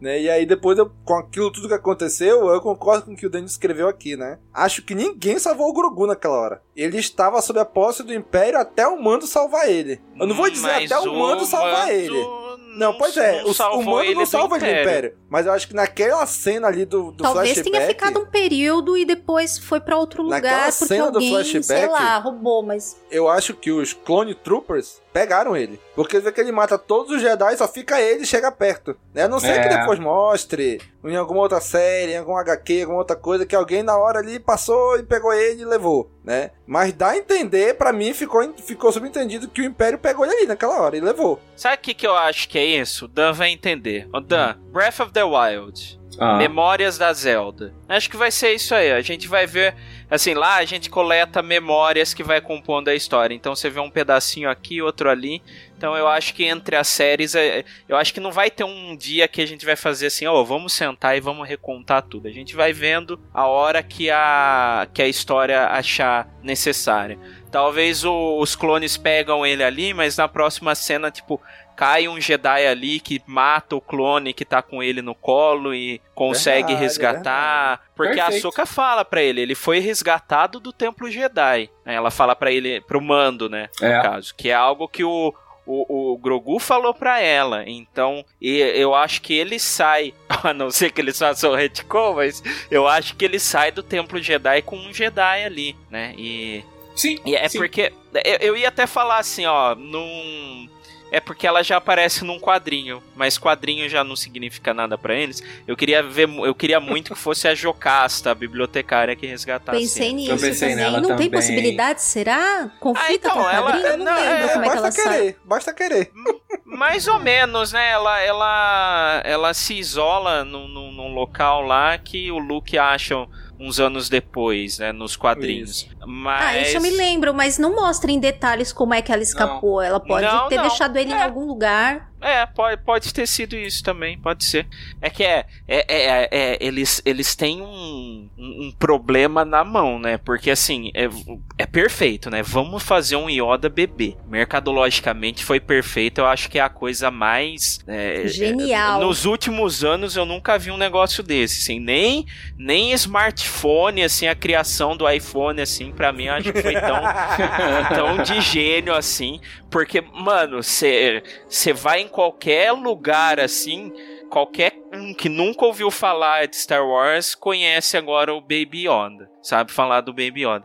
A: né? E aí depois, eu, com aquilo tudo que aconteceu, eu concordo com o que o Daniel escreveu aqui, né? Acho que ninguém salvou o Grogu naquela hora. Ele estava sob a posse do Império até o Mando salvar ele. Eu não vou dizer Mas até o Mando salvar ele. Não, pois é, o, o Mando não salva ele do Império. Mas eu acho que naquela cena ali do, do
B: Talvez
A: flashback...
B: tenha ficado um período e depois foi pra outro lugar
A: Naquela
B: porque
A: cena do
B: alguém, sei
A: flashback-
B: lá, roubou, mas
A: Eu acho que os Clone Troopers pegaram ele. Porque vê que ele mata todos os Jedi, só fica ele e chega perto. Né? A não ser
C: É.
A: que depois mostre em alguma outra série, em algum HQ, alguma outra coisa, que alguém na hora ali passou e pegou ele e levou, né? Mas dá a entender, pra mim, ficou, ficou subentendido que o Império pegou ele ali naquela hora e levou.
D: Sabe o que, que eu acho que é isso? O Dan vai entender. Ô Dan, Breath of the Wild.
C: Ah.
D: Memórias da Zelda. Acho que vai ser isso aí. A gente vai ver. Assim, lá a gente coleta memórias que vai compondo a história. Então você vê um pedacinho aqui, outro ali. Então eu acho que entre as séries, é- eu acho que não vai ter um dia que a gente vai fazer assim, ó, vamos sentar e vamos recontar tudo. A gente vai vendo a hora que a, que a história achar necessária. Talvez o- os clones pegam ele ali, mas na próxima cena, tipo, cai um Jedi ali que mata o clone que tá com ele no colo e consegue
A: Verdade,
D: resgatar. Porque a
C: Perfeito.
D: Ahsoka fala pra ele, ele foi resgatado do Templo Jedi. Ela fala pra ele, pro Mando, né? No
C: É.
D: caso, que é algo que o, o, o Grogu falou pra ela. Então, e eu acho que ele sai, (laughs) a não ser que eles façam o retcon, mas eu acho que ele sai do Templo Jedi com um Jedi ali, né? E
C: Sim.
D: e é
C: sim.
D: porque. Eu, eu ia até falar assim, ó, num. É porque ela já aparece num quadrinho, mas quadrinho já não significa nada pra eles. Eu queria ver, eu queria muito que fosse a Jocasta, a bibliotecária que resgatasse.
B: pensei nisso
C: pensei
B: também.
C: nela
B: Não tem
C: também.
B: possibilidade, será? Conflita
D: Ah, então,
B: com
D: ela-
B: quadrinho? Eu não,
D: não,
B: lembro
D: é,
B: como é que ela
A: basta
B: sai.
A: querer, basta querer.
D: Mais ou menos, né? Ela, ela, ela se isola num, num, num local lá que o Luke acha uns anos depois, né? Nos quadrinhos. Mas.
B: Ah, isso eu me lembro, mas não mostra em detalhes como é que ela escapou. Ela pode
D: Não,
B: ter
D: não.
B: deixado ele em
D: É.
B: algum lugar.
D: É, pode, pode ter sido isso também, pode ser. É que é, é, é, é, eles, eles têm um, um problema na mão, né? Porque assim, é, é perfeito, né? Vamos fazer um Yoda bebê. Mercadologicamente foi perfeito, eu acho que é a coisa mais. é,
B: Genial.
D: é, nos últimos anos eu nunca vi um negócio desse, assim, nem, nem smartphone, assim, a criação do iPhone, assim, pra mim eu acho que foi tão (laughs) tão de gênio assim, porque, mano, você vai em qualquer lugar assim, qualquer um que nunca ouviu falar de Star Wars conhece agora o Baby Yoda, sabe falar do Baby Yoda.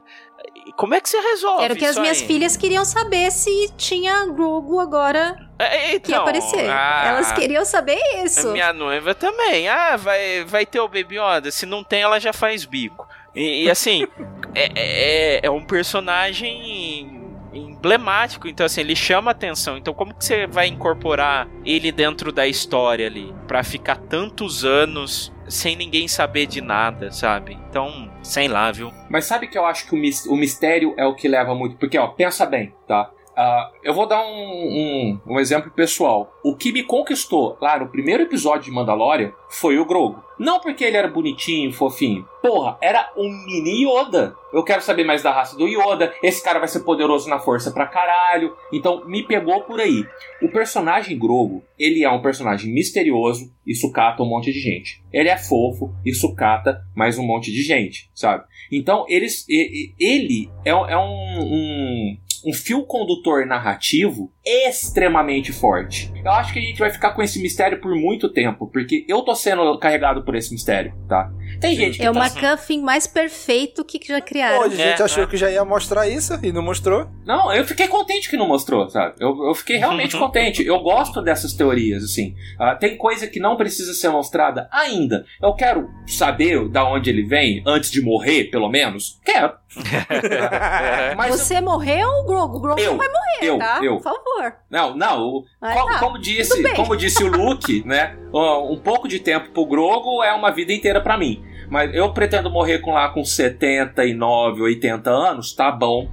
D: E Como é que você resolve
B: Era o que as minhas
D: aí?
B: filhas queriam saber se tinha Grogu agora
D: É,
B: que ia
D: então,
B: aparecer.
D: ah,
B: Elas queriam saber isso.
D: A minha noiva também. Ah, vai, vai ter o Baby Yoda. Se não tem, ela já faz bico. E, e, assim, é, é, é um personagem emblemático, então assim, ele chama atenção. Então como que você vai incorporar ele dentro da história ali Pra ficar tantos anos sem ninguém saber de nada, sabe? Então, sei lá, viu?
C: Mas sabe que eu acho que o mistério é o que leva muito. Porque, ó, pensa bem, tá? Ah, eu vou dar um, um, um exemplo pessoal. O que me conquistou lá no primeiro episódio de Mandalorian foi o Grogu. Não porque ele era bonitinho, fofinho. Porra, era um mini Yoda. Eu quero saber mais da raça do Yoda. Esse cara vai ser poderoso na força pra caralho. Então me pegou por aí. O personagem Grogu, ele é um personagem misterioso e sucata um monte de gente. Ele é fofo e sucata mais um monte de gente, sabe? Então eles, ele é, um- é um, um, fio condutor narrativo extremamente forte. Eu acho que a gente vai ficar com esse mistério por muito tempo, porque eu tô sendo carregado por esse mistério, tá? Tem gente que
B: É o
C: tá...
B: McCuffin mais perfeito que já criaram.
A: Hoje a gente
D: É,
A: achou
D: é.
A: que já ia mostrar isso e não mostrou.
C: Não, eu fiquei contente que não mostrou, sabe? Eu, eu fiquei realmente (laughs) contente. Eu gosto dessas teorias, assim. Ah, tem coisa que não precisa ser mostrada ainda. Eu quero saber da onde ele vem, antes de morrer, pelo menos. Quero. (laughs) Mas
B: Você morreu, Grogu? Grogu
C: Eu,
B: não vai morrer,
C: eu,
B: tá?
C: eu.
B: Por favor.
C: Não, não. o-
B: Ah,
C: como,
B: tá.
C: como disse, como disse o Luke, né? ó, Um pouco de tempo pro Grogo é uma vida inteira pra mim. Mas eu pretendo morrer com lá com 79, 80 anos, tá bom.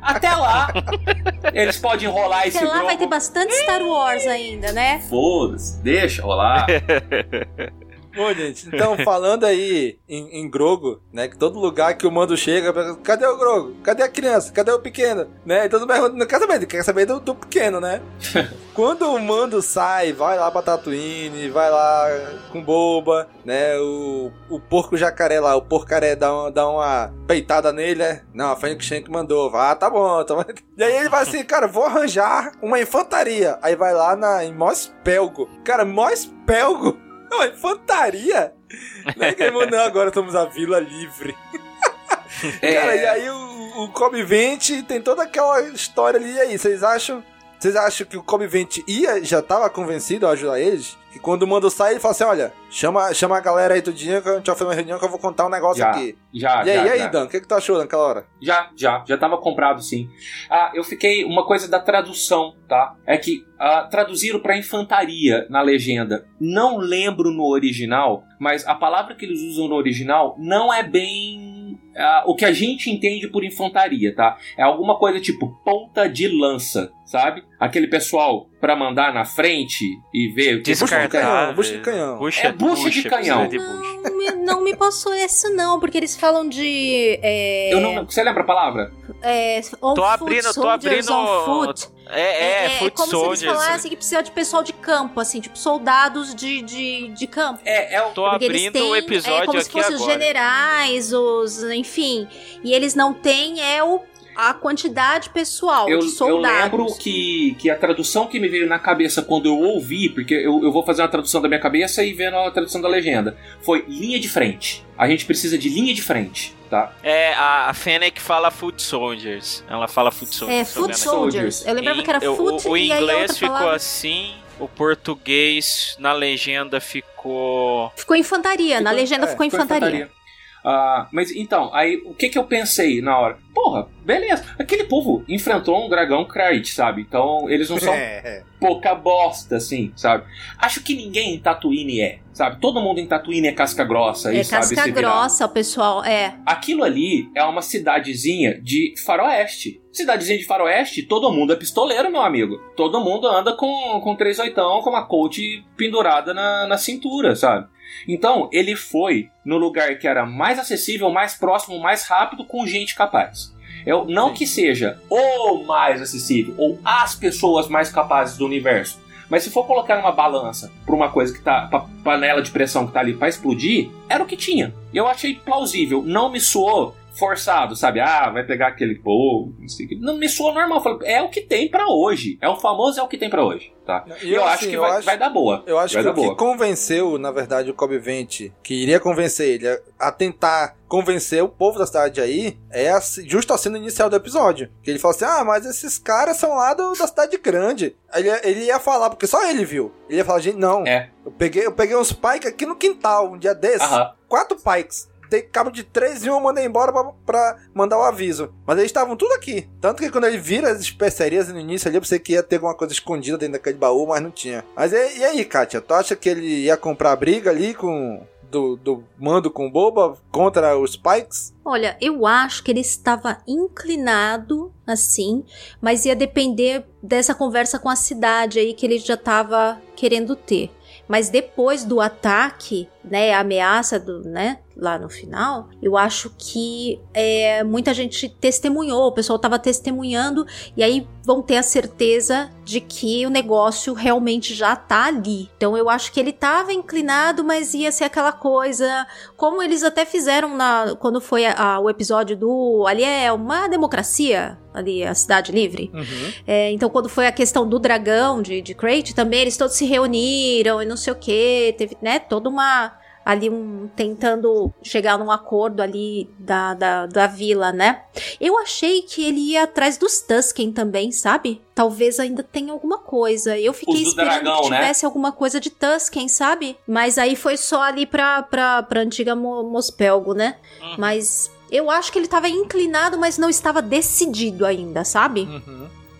C: Até lá, eles podem enrolar esse
B: Até lá vai ter bastante Star Wars ainda, né?
C: Foda-se, deixa rolar. (laughs)
A: Bom, gente, então falando aí em, em Grogo, né? Que todo lugar que o mando chega, cadê o Grogo? Cadê a criança? Cadê o pequeno? Né? E todo mundo não quer saber, quer saber do, do pequeno, né? (laughs) Quando o mando sai, vai lá pra Tatooine, vai lá com boba, né? O, o porco jacaré lá, o porcaré dá uma, dá uma peitada nele, né? Não, foi o Shank mandou, vá, tá bom, tá bom. (laughs) E aí ele vai assim, cara, vou arranjar uma infantaria. Aí vai lá na, em Mospelgo. Cara, Mospelgo Não, infantaria? Não é que não, agora estamos a Vila Livre. (laughs)
C: É.
A: Cara, e aí o, o Kobe Vente tem toda aquela história ali. E aí, vocês acham? Vocês acham que o Kobe Vente ia, já tava convencido a ajudar eles? Que quando o Mando sai, ele fala assim: olha, chama, chama a galera aí tudinho que a gente vai fazer uma reunião que eu vou contar um negócio
C: Já,
A: aqui.
C: já,
A: E aí,
C: já,
A: e aí
C: já.
A: Dan, o que, que tu achou naquela hora?
C: Já, já, já tava comprado sim. Ah, eu fiquei. Uma coisa da tradução, tá? É que ah, traduziram pra infantaria na legenda. Não lembro no original, mas a palavra que eles usam no original não é bem. Ah, o que a gente entende por infantaria, tá? É alguma coisa tipo ponta de lança, sabe? Aquele pessoal pra mandar na frente e ver o que
D: Descartável.
A: bucha de canhão.
D: Bucha,
C: É bucha de canhão.
D: de bucha.
B: Não me, não me passou esse não, porque eles falam de... É,
C: Eu não, você lembra a palavra?
B: é, on
D: Tô
B: foot
D: abrindo, tô abrindo.
B: On foot.
D: É, é, foot
B: como se
D: soldiers.
B: eles falassem que precisa de pessoal de campo, assim, tipo soldados de, de, de campo.
C: É, é o.
D: Tô
B: Porque eles
D: abrindo
B: têm,
D: o
B: é
D: episódio
B: como se
D: aqui
B: fossem os generais, os, enfim. E eles não têm é o a quantidade pessoal
C: Eu,
B: de
C: eu
B: soldados.
C: lembro que, que a tradução que me veio na cabeça quando eu ouvi, porque eu, eu vou fazer uma tradução da minha cabeça e vendo a tradução da legenda, foi linha de frente. A gente precisa de linha de frente, tá?
D: É, a, a Fennec fala foot soldiers. Ela fala foot soldiers.
B: É, foot soldiers. Eu lembrava
D: Em-
B: que era
D: o-
B: foot
D: o,
B: e aí a
D: inglês ficou
B: palavra.
D: assim, o português na legenda ficou.
B: Ficou infantaria, na
C: Ficou-
B: legenda
C: é,
B: ficou infantaria.
C: Ah, mas então, aí o que que eu pensei na hora? Porra, beleza. Aquele povo enfrentou um dragão Krayt, sabe? Então eles não são (laughs)
A: É,
C: pouca bosta, assim, sabe? Acho que ninguém em Tatooine é, sabe? Todo mundo em Tatooine é casca grossa e
B: É
C: sabe
B: casca
C: se virar.
B: grossa, o pessoal. É.
C: Aquilo ali é uma cidadezinha de faroeste. Cidadezinha de faroeste, todo mundo é pistoleiro, meu amigo. Todo mundo anda com, com três oitão, com uma coach pendurada na, na cintura, sabe? Então, ele foi no lugar que era mais acessível, mais próximo, mais rápido, com gente capaz. Eu, não que seja o mais acessível, ou as pessoas mais capazes do universo. Mas se for colocar numa balança pra uma coisa que tá. pra panela de pressão que tá ali pra explodir, era o que tinha. E eu achei plausível. Não me soou forçado, sabe? Ah, vai pegar aquele povo, não sei o que. Não me soou normal. Falei, é o que tem pra hoje. É o famoso é o que tem pra hoje, tá?
A: E
C: E eu,
A: assim,
C: acho que
A: eu
C: vai,
A: acho-
C: vai dar boa.
A: Eu acho
C: vai
A: que o que
C: boa.
A: convenceu, na verdade, o Kobe Vente, que iria convencer ele a, a tentar convencer o povo da cidade aí, é a, justo a cena inicial do episódio. Que ele fala assim: ah, mas esses caras são lá do- da cidade grande. Ele, ele ia falar, porque só ele viu. Ele ia falar, gente, não.
C: É.
A: Eu peguei, eu peguei uns pikes aqui no quintal, um dia desses.
C: Aham.
A: Quatro pikes. Dei cabo de três e um eu mandei embora pra, pra mandar o aviso. Mas eles estavam tudo aqui. Tanto que quando ele vira as especiarias no início ali, eu pensei que ia ter alguma coisa escondida dentro daquele baú, mas não tinha. Mas e, e aí, Kátia? Tu acha que ele ia comprar briga ali com. Do, do mando com Boba contra os Pikes?
B: Olha, eu acho que ele estava inclinado assim, mas ia depender dessa conversa com a cidade aí que ele já estava querendo ter. Mas depois do ataque, né, a ameaça do, né, lá no final, eu acho que é, muita gente testemunhou, o pessoal estava testemunhando e aí vão ter a certeza de que o negócio realmente já tá ali. Então eu acho que ele estava inclinado, mas ia ser aquela coisa, como eles até fizeram na quando foi a- a- o episódio do ali é uma democracia ali a cidade livre. É, então, quando foi a questão do dragão de, de Crate, também eles todos se reuniram e não sei o que. Teve, né, toda uma. Ali, um, tentando chegar num acordo ali da, da, da vila, né? Eu achei que ele ia atrás dos Tusken também, sabe? Talvez ainda tenha alguma coisa. Eu fiquei esperando
C: dragão,
B: que
C: né?
B: tivesse alguma coisa de Tusken, sabe? Mas aí foi só ali pra, pra, pra antiga Mo- Mospelgo, né? Mas eu acho que ele tava inclinado, mas não estava decidido ainda, sabe?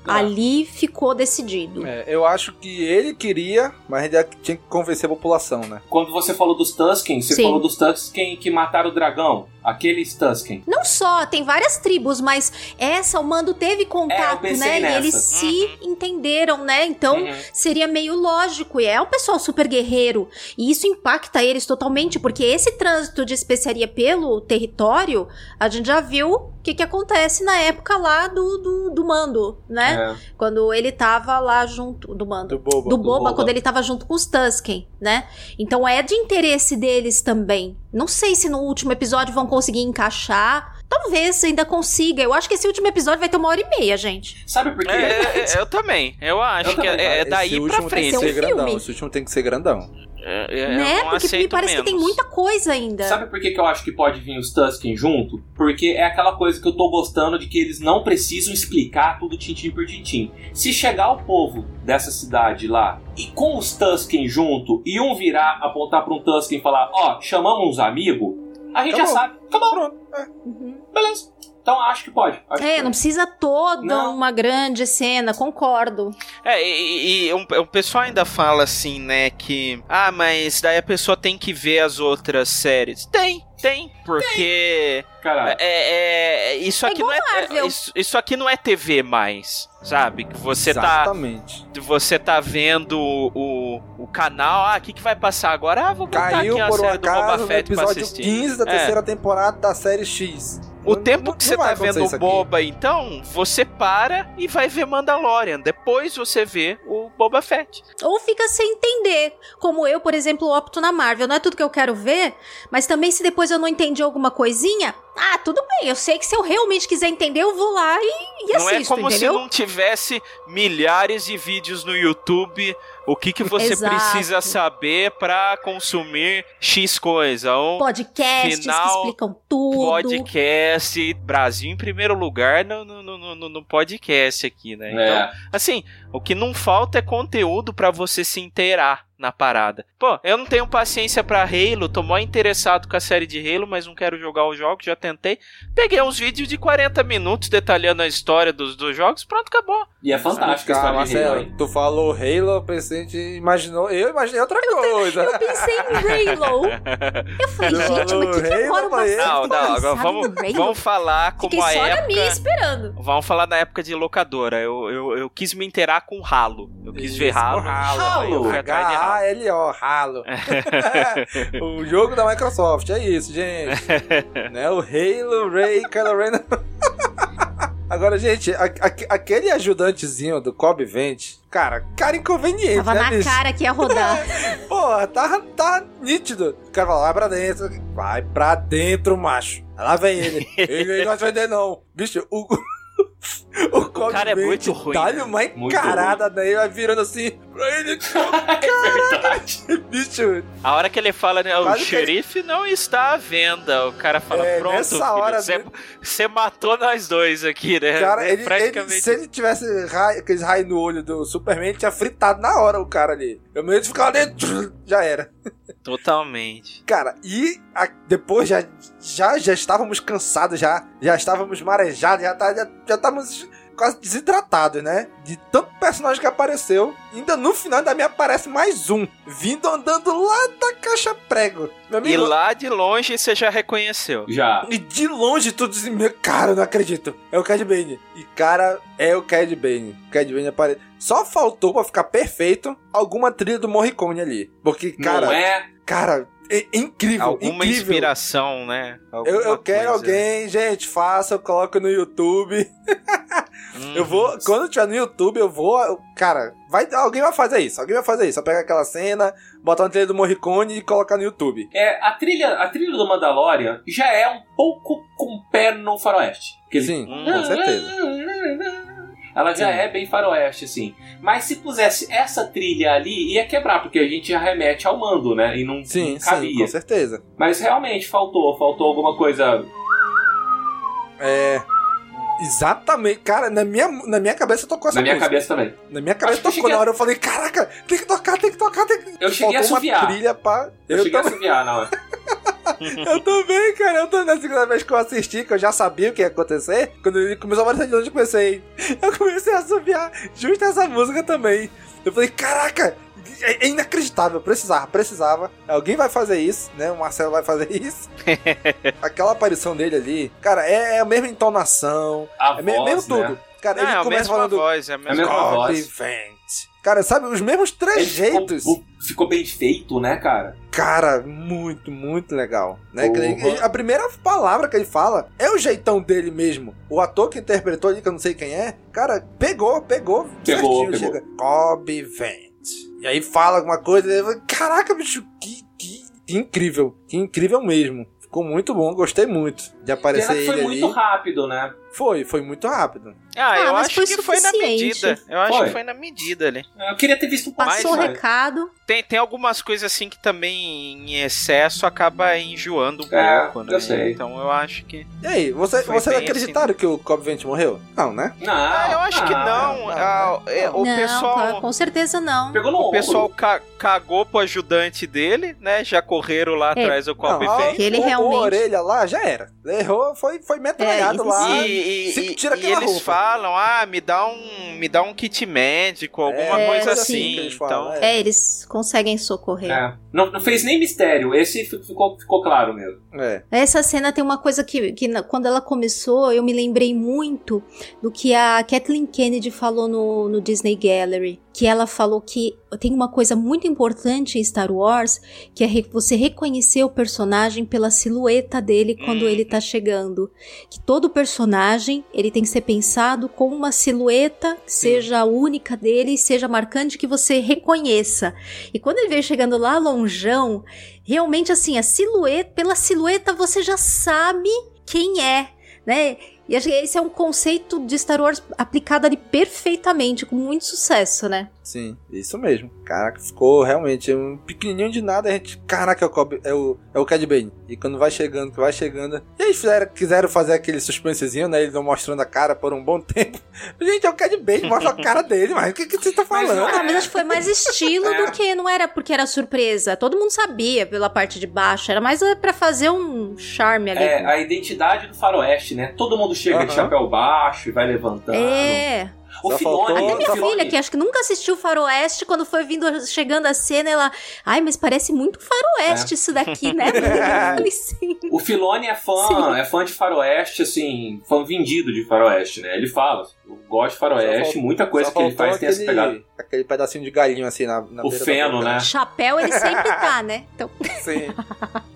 B: Ali ficou decidido.
A: É, eu acho que ele queria, mas ainda tinha que convencer a população, né?
C: Quando você falou dos Tusken, você
B: Sim.
C: falou dos Tusken que mataram o dragão. Aqueles Tusken.
B: Não só, tem várias tribos, mas essa o mando teve
C: É,
B: contato,
C: pensei
B: né? E
C: nessa.
B: eles se entenderam, né? Então
C: Uhum.
B: seria meio lógico. E é um pessoal super guerreiro. E isso impacta eles totalmente, porque esse trânsito de especiaria pelo território, a gente já viu o que, que acontece na época lá do, do, do mando, né?
C: É.
B: Quando ele tava lá junto. Do mando.
A: Do Boba.
B: do
C: do
B: Boba,
C: Boba.
B: quando ele tava junto com os Tusken, né? Então é de interesse deles também. Não sei se no último episódio vão conseguir encaixar. Talvez ainda consiga. Eu acho que esse último episódio vai ter uma hora e meia, gente.
C: Sabe por quê?
D: É, é, eu também. Eu acho
C: Eu
D: que
C: também,
D: é, é daí pra
A: último tem
D: frente.
A: que ser
B: um
A: grandão.
B: filme.
A: Esse último tem que ser grandão.
D: É,
B: né? Porque me parece menos. que tem muita coisa ainda.
C: Sabe por que, que eu acho que pode vir os Tusken junto? Porque é aquela coisa que eu tô gostando de que eles não precisam explicar tudo tintim por tintim. Se chegar o povo dessa cidade lá e com os Tusken junto e um virar, apontar pra um Tusken e falar: Ó, oh, chamamos uns amigos, a gente Acabou. já sabe. Acabou. Pronto. É. Uhum. Beleza. Então acho que pode. Acho
B: é,
C: que
B: não precisa toda não. uma grande cena, concordo.
D: É, e, e o pessoal ainda fala assim, né, que. Ah, mas daí a pessoa tem que ver as outras séries. Tem, tem, porque.
C: Caralho.
D: É, é, isso, é aqui não é, é isso, isso, aqui não é TV mais, sabe? Que você tá
A: Exatamente.
D: tá. Você tá vendo o, o canal. Ah, o que, que vai passar agora? Ah, vou botar
A: Caiu
D: aqui a
A: por
D: série do Boba Fett
A: no episódio 15 da é. terceira temporada da série X.
D: O não, tempo que você tá vendo o Boba, então, você para e vai ver Mandalorian. Depois você vê o Boba Fett.
B: Ou fica sem entender. Como eu, por exemplo, opto na Marvel. Não é tudo que eu quero ver, mas também se depois eu não entendi alguma coisinha, ah, tudo bem. Eu sei que se eu realmente quiser entender, eu vou lá e, e assisto,
D: Não é como
B: entendeu?
D: se não tivesse milhares de vídeos no YouTube o que, que você Exato. precisa saber para consumir X coisa. Um
B: Podcasts final, que explicam tudo.
D: Podcast, Brasil em primeiro lugar no, no, no, no podcast aqui, né? Então, é. assim, o que não falta é conteúdo para você se inteirar na parada. Pô, eu não tenho paciência para Halo, tô mó interessado com a série de Halo, mas não quero jogar os jogos, já tentei. Peguei uns vídeos de 40 minutos detalhando a história dos, dos jogos, pronto, acabou.
C: E é fantástico a Marcelo,
A: Tu falou Halo, eu pensei, imaginou, eu imaginei outra
B: eu
A: coisa.
B: eu pensei em Halo. Eu (laughs) falei, gente, mas o que, que agora
D: você Não, não, agora vamos, vamos falar como Fiquei a só época...
B: na minha esperando.
D: Vamos falar na época de locadora. Eu, eu, eu quis me inteirar com Halo. Eu quis Isso, ver Halo.
A: Halo. Halo. H-A-L-O, Halo. o jogo da Microsoft, é isso, gente. (laughs) né? O Halo, Ray, Kylo Ren. (laughs) Agora, gente, a, a, aquele ajudantezinho do Cobb Vent, cara, cara inconveniente.
B: Tava
A: né,
B: na
A: bicho?
B: cara que ia rodar. (laughs)
A: Porra, tá, tá nítido. O cara fala, vai pra dentro. Vai pra dentro, macho. Lá vem ele. ele não vai vender, não. Bicho, o. (laughs)
D: O, o cara é muito ruim.
A: Dá-lhe uma encarada daí, vai virando assim pra ele. Caraca, (laughs) é (laughs) bicho.
D: A hora que ele fala, né, o xerife ele... não está à venda. O cara fala, é, pronto, nessa filho, hora você, você matou nós dois aqui, né?
A: Cara, ele, Praticamente... ele, se ele tivesse raio, aqueles raios no olho do Superman, tinha fritado na hora o cara ali. Eu meio de ficar dentro, já era.
D: Totalmente.
A: Cara, e a, depois já, já, já estávamos cansados, já, já estávamos marejados, já, tá, já, já estávamos quase desidratados, né? De tanto personagem que apareceu. Ainda no final ainda me aparece mais um, vindo andando lá da caixa prego.
D: Amigo, e lá de longe você já reconheceu.
C: Já.
A: E de longe tu diz, meu cara, eu não acredito. É o Cad Bane. E cara, é o Cad Bane. O Cad Bane aparece. Só faltou para ficar perfeito alguma trilha do Morricone ali. Porque, cara.
C: Não é?
A: Cara, é incrível.
D: Alguma
A: incrível.
D: inspiração, né?
A: Alguma eu, eu quero alguém, gente, faça, eu coloco no YouTube. Hum, (laughs) eu vou, quando tiver no YouTube, eu vou. Cara, vai, alguém vai fazer isso. Alguém vai fazer isso. Só pega aquela cena, botar uma trilha do Morricone e colocar no YouTube.
C: É, a trilha, a trilha do Mandalorian já é um pouco com o pé no faroeste.
A: Sim, com certeza.
C: Ela já Sim. é bem faroeste, assim. Mas se pusesse essa trilha ali, ia quebrar, porque a gente já remete ao mando, né? E não,
A: sim,
C: não cabia.
A: Sim, com certeza.
C: Mas realmente faltou, faltou alguma coisa.
A: É. Exatamente, cara, na minha, na minha cabeça tocou essa
C: Na minha
A: música.
C: cabeça também.
A: Na minha cabeça tocou na hora, eu falei, caraca, tem que tocar, tem que tocar, tem que...
C: Eu cheguei Faltou a
A: uma trilha pra...
C: Eu, eu cheguei também. a suviar na hora. (laughs)
A: eu também, cara. Eu tô na segunda vez que eu assisti, que eu já sabia o que ia acontecer. Quando ele começou a aparecer de longe, eu comecei. Eu comecei a subiar justo essa música também. Eu falei, caraca, é inacreditável, precisava, precisava. Alguém vai fazer isso, né? O Marcelo vai fazer isso. (laughs) Aquela aparição dele ali, cara, é, é a mesma entonação,
C: a
A: é
C: voz,
A: mesmo
C: né?
A: tudo. Cara,
D: Não,
A: ele
D: é a
A: começa
D: mesma
A: falando
D: voz, é a mesma,
C: é a mesma voz.
A: Vent. Cara, sabe, os mesmos trejeitos.
C: Ficou, ficou, bem feito, né, cara?
A: Cara, muito, muito legal. Né? Uhum. A primeira palavra que ele fala é o jeitão dele mesmo. O ator que interpretou ali, que eu não sei quem é, cara, pegou, pegou.
C: Pegou, pegou.
A: Chega, Cobb Vent. E aí fala alguma coisa, e eu falo, caraca, bicho, que, que, que incrível. Que incrível mesmo. Ficou muito bom, gostei muito de aparecer
C: que
A: ele
C: foi
A: ali.
C: muito rápido, né?
A: Foi, foi muito rápido.
D: Ah,
B: Ah,
D: eu
B: mas
D: acho
B: foi
D: que foi na
B: suficiente.
D: medida. Eu acho
C: Foi.
D: que foi na medida ali.
C: Eu queria ter visto um pouco
B: Passou o recado.
D: Tem, tem algumas coisas assim que também em excesso acaba enjoando um
C: É,
D: pouco, né?
C: eu sei.
D: Então eu acho que.
A: E aí, você, vocês acreditaram que o Cobb Vent morreu? Não, né?
C: Não,
D: Ah, eu acho que não.
A: não,
D: Ah, é, o
B: não,
D: pessoal.
B: com certeza não.
C: Pegou no
D: O pessoal ca- cagou pro ajudante dele, né? Já correram lá
B: É.
D: atrás do Cobb
A: não,
D: Vent.
B: Que ele
A: o,
B: realmente-
A: o orelha lá já era. Errou, foi, foi metralhado
B: É,
A: lá.
D: E, e- e-
A: tira
D: e eles
A: roupa.
D: falam, ah, me dá um, me dá um kit médico, alguma
A: É,
D: coisa assim.
A: assim eles falam,
D: então,
A: é.
B: É, eles conseguem socorrer.
C: É. Não, não fez nem mistério. Esse fi- ficou, ficou claro mesmo.
A: É.
B: Essa cena tem uma coisa que, que na- quando ela começou, eu me lembrei muito do que a Kathleen Kennedy falou no, no Disney Gallery. Que ela falou que tem uma coisa muito importante em Star Wars, que é você reconhecer o personagem pela silhueta dele quando ele tá chegando. Que todo personagem, ele tem que ser pensado com uma silhueta que seja a única dele seja marcante que você reconheça. E quando ele veio chegando lá longeão, realmente assim, a silhueta, pela silhueta você já sabe quem é, né? E acho que esse é um conceito de Star Wars aplicado ali perfeitamente, com muito sucesso, né?
A: Sim, isso mesmo. Caraca, ficou realmente um pequenininho de nada. A gente, caraca, é o, Cobb, é o, é o Cad Bane. E quando vai chegando, que vai chegando. E aí fizeram, quiseram fazer aquele suspensezinho, né? Eles vão mostrando a cara por um bom (laughs) tempo. Gente, é o Cad Bane, mostra a cara dele, mas o que, que você tá
C: Mas
A: falando?
C: não
B: Ah, mas acho que foi mais estilo
C: É.
B: do que não era porque era surpresa. Todo mundo sabia pela parte de baixo. Era mais eh, pra fazer um charme ali.
C: É, a identidade do faroeste, né? Todo mundo chega de
A: Aham.
C: chapéu baixo e vai levantando.
B: É.
C: O
A: Só
C: Filone,
A: faltou-
B: Até minha
C: Filone-
B: filha, que acho que nunca assistiu Faroeste, quando foi vindo, chegando a cena, ela. Ai, mas parece muito Faroeste
C: É.
B: isso daqui, né? Eu (laughs) falei, sim.
C: O Filone é fã,
B: Sim.
C: é fã de faroeste, assim, fã vendido de faroeste, né? Ele fala, eu gosto de faroeste,
A: Só fal-
C: muita coisa que ele
A: faltou
C: faz tem essa
A: aquele-
C: pegada.
A: Aquele pedacinho de galinho assim na, na
C: O feno, né?
B: Chapéu ele sempre tá, né? Então,
A: Sim.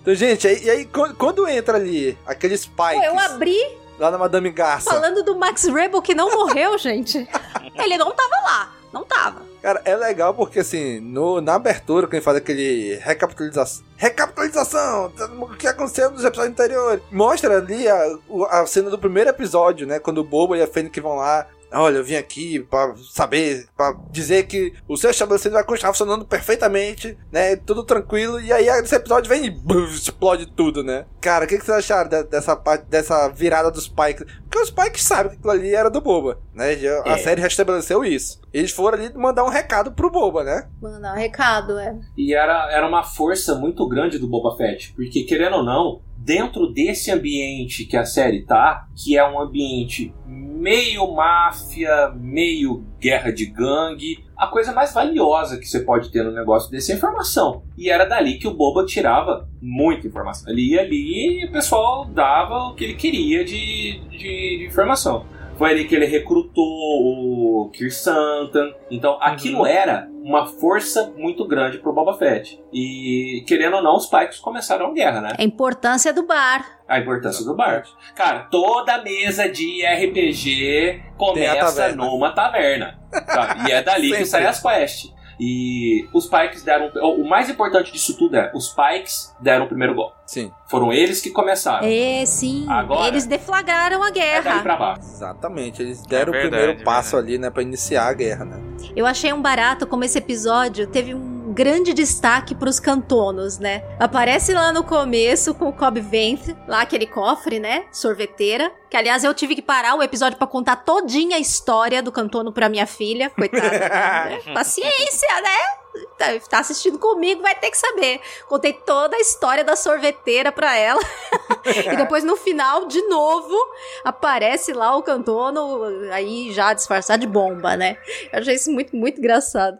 A: Então, gente, aí- e aí quando, quando entra ali aquele Spikes
B: pô, eu abri
A: lá na Madame Garça.
B: falando do Max Rebel que não morreu, (laughs) gente. Ele não tava lá. Não tava.
A: Cara, é legal porque assim, no, na abertura, quando ele faz aquele recapitalização. Recapitalização! O que aconteceu nos episódios anteriores? Mostra ali a, a cena do primeiro episódio, né? Quando o Bobo e a Fênix vão lá. Olha, eu vim aqui pra saber, pra dizer que o seu estabelecimento vai continuar funcionando perfeitamente, né? Tudo tranquilo. E aí esse episódio vem e explode tudo, né? Cara, o que, que vocês acharam de- dessa, parte- dessa virada dos Spikes? Porque os Spikes sabem que aquilo ali era do Boba, né? A
C: É.
A: série restabeleceu isso. Eles foram ali mandar um recado pro Boba, né?
B: Mano, recado, é.
C: E era, era uma força muito grande do Boba Fett, porque querendo ou não, dentro desse ambiente que a série tá, que é um ambiente meio máfia, meio guerra de gangue, a coisa mais valiosa que você pode ter no negócio desse é informação. E era dali que o Boba tirava muita informação. Ali e o pessoal dava o que ele queria de, de, de informação. Foi ali que ele recrutou o Kir Santan. Então aquilo era uma força muito grande pro Boba Fett. E querendo ou não, os Pikes começaram a guerra, né?
B: A importância do bar.
C: A importância do bar. Cara, toda mesa de RPG começa
A: taverna.
C: numa taverna. tá? E é dali que (laughs) sai as quests. E os Pikes deram. O mais importante disso tudo é: os Pikes deram o primeiro golpe.
A: Sim.
C: Foram eles que começaram.
B: É, sim.
C: Agora-
B: Eles deflagraram a
C: É
B: guerra.
C: pra baixo.
A: Exatamente, eles deram
D: É verdade,
A: o primeiro
D: é
A: passo ali, né, pra iniciar a guerra, né?
B: Eu achei um barato como esse episódio teve um grande destaque pros cantonos, né? Aparece lá no começo com o Cobb Vanth, lá aquele cofre, né? Sorveteira. Que aliás eu tive que parar o episódio pra contar todinha a história do cantono pra minha filha, coitada. (laughs) né? Paciência, né? Tá, tá assistindo comigo, vai ter que saber. Contei toda a história da sorveteira pra ela. (laughs) e depois no final, de novo, aparece lá o cantono, aí já disfarçado de bomba, né? Eu achei isso muito, muito engraçado.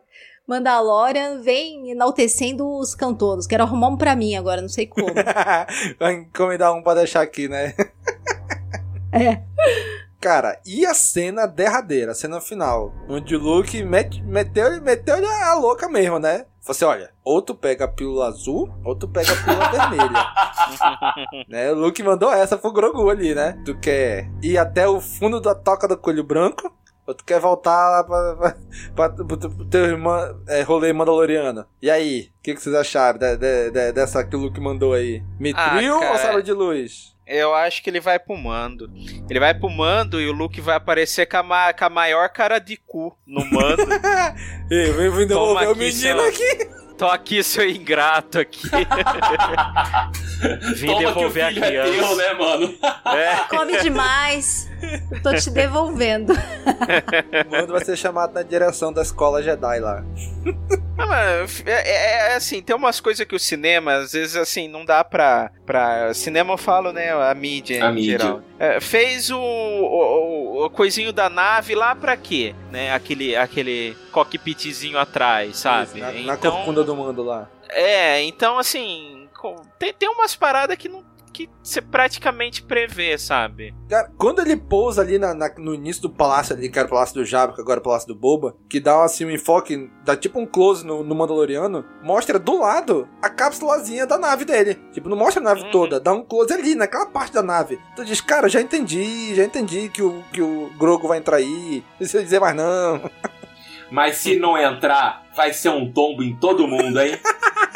B: Mandalorian vem enaltecendo os cantonos. Quero arrumar um pra mim agora, não sei como. (laughs)
A: Vai encomendar um pra deixar aqui, né? (laughs)
B: É.
A: Cara, e a cena derradeira, a cena final, onde o Luke mete- meteu, meteu a louca mesmo, né? Falou assim, olha, ou tu pega a pílula azul, ou tu pega a pílula (laughs) vermelha. né? O Luke mandou essa pro Grogu ali, né? Tu quer ir até o fundo da toca do coelho branco, Ou tu quer voltar lá pra, pra, pra, pro teu- pro teu irmã, é, rolê Mandaloriano? E aí? O que, que vocês acharam de, de- de- dessa que o Luke mandou aí? Mitril
D: Ah,
A: ou Sala de Luz?
D: Eu acho que ele vai pro mando. Ele vai pro mando e o Luke vai aparecer com a, com a maior cara de cu no mando. (laughs)
A: Ei, vem, devolver o menino
D: seu-
A: aqui.
D: Tô aqui, seu ingrato aqui. (laughs) Vim
C: Toma que o
D: devolver a
C: filho é
D: criança.
C: teu, né, mano?
D: É.
B: Come demais. Tô te devolvendo. (laughs)
A: Vai ser chamado na direção da escola Jedi lá.
D: Não, é, é- é assim, tem umas coisas que o cinema, às vezes, assim, não dá pra. pra cinema eu falo, né? A mídia
C: A
D: em
C: mídia.
D: geral. É, fez o, o, o- coisinho da nave lá pra quê? Né? Aquele, aquele cockpitzinho atrás, sabe?
A: Na, na
D: então,
A: corcunda do mando lá.
D: é, então assim, tem, tem umas paradas que não. Que você praticamente prevê, sabe?
A: Cara, quando ele pousa ali na- na- no início do palácio ali, que era o palácio do Jabba, que agora é o palácio do Boba, que dá assim um enfoque, dá tipo um close no, no Mandaloriano, mostra do lado a cápsulazinha da nave dele. Tipo, não mostra a nave toda, dá um close ali, naquela parte da nave. Tu diz, cara, já entendi, já entendi que o, que o Grogu vai entrar aí, não precisa dizer mais não.
C: Mas se não entrar, vai ser um tombo em todo mundo, hein? (laughs)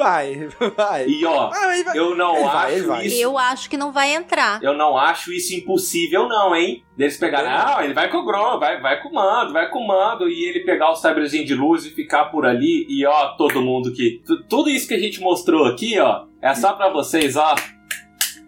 A: Vai, vai.
C: E ó,
A: Vai, vai.
C: eu não
A: Ele
C: acho
A: vai,
C: isso.
B: Eu acho que não vai entrar.
C: Eu não acho isso impossível, não, hein? Deles pegarem,
A: Também não.
C: ah, ele vai com o Gron, vai, vai com o mando, vai com o mando, e ele pegar o sabrezinho de luz e ficar por ali, e ó, todo mundo que. tu- Tudo isso que a gente mostrou aqui, ó, é só pra vocês, ó.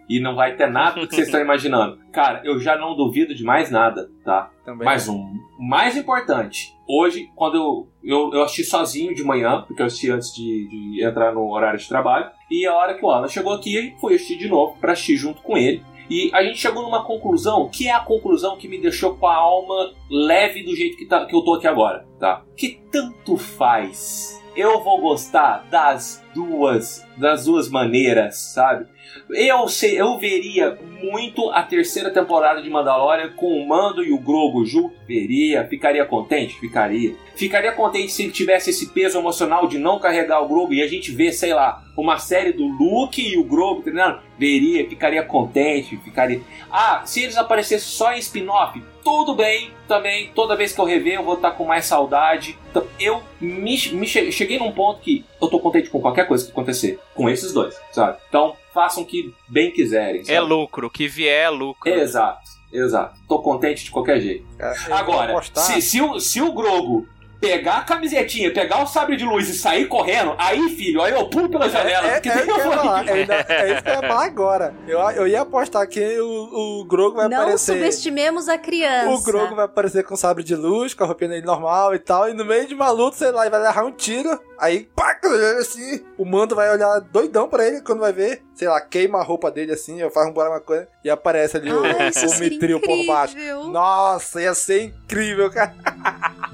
C: E não vai ter nada do que vocês (laughs) estão imaginando. Cara, eu já não duvido de mais nada, tá?
A: Também.
C: Mais um. Mais importante, hoje, quando eu, eu, eu assisti sozinho de manhã, porque eu assisti antes de, de entrar no horário de trabalho, e a hora que o Alan chegou aqui, fui assistir de novo, pra assistir junto com ele. E a gente chegou numa conclusão, que é a conclusão que me deixou com a alma leve do jeito que, tá, que eu tô aqui agora, tá? Que tanto faz. Eu vou gostar das duas, das duas maneiras, sabe? Eu, sei, eu veria muito a terceira temporada de Mandalorian com o Mando e o Grogu junto. Veria. Ficaria contente? Ficaria. Ficaria contente se ele tivesse esse peso emocional de não carregar o Grogu e a gente vê, sei lá, uma série do Luke e o Grogu, entendeu? Veria. Ficaria contente. Ficaria. Ah, se eles aparecessem só em spin-off, tudo bem também. Toda vez que eu rever, eu vou estar com mais saudade. Então, eu me, me che- cheguei num ponto que eu tô contente com qualquer coisa que acontecer. Com esses dois, sabe? Então, façam o que bem quiserem. sabe?
D: É lucro, o que vier é lucro.
C: Exato, exato. Tô contente de qualquer jeito.
A: Vou
C: Agora, se, se, o, se o Grogo pegar a camisetinha, pegar o sabre de luz e sair correndo, aí, filho, aí eu pulo pela janela.
A: É, é,
C: porque
A: é,
C: daí
A: isso que eu
C: vou-
A: falar. É, é isso que eu ia falar agora. Eu, eu ia apostar que o, o Grogu vai
B: não
A: aparecer.
B: subestimemos a criança.
A: O Grogu vai aparecer com sabre de luz, com a roupinha dele normal e tal, e no meio de uma luta, sei lá, ele vai levar um tiro, aí, pá, assim, o mando vai olhar doidão pra ele quando vai ver, sei lá, queima a roupa dele assim, faz um buraco, uma coisa, e aparece ali o,
B: isso
A: o
B: seria
A: mitril por baixo. Nossa, ia ser incrível, cara.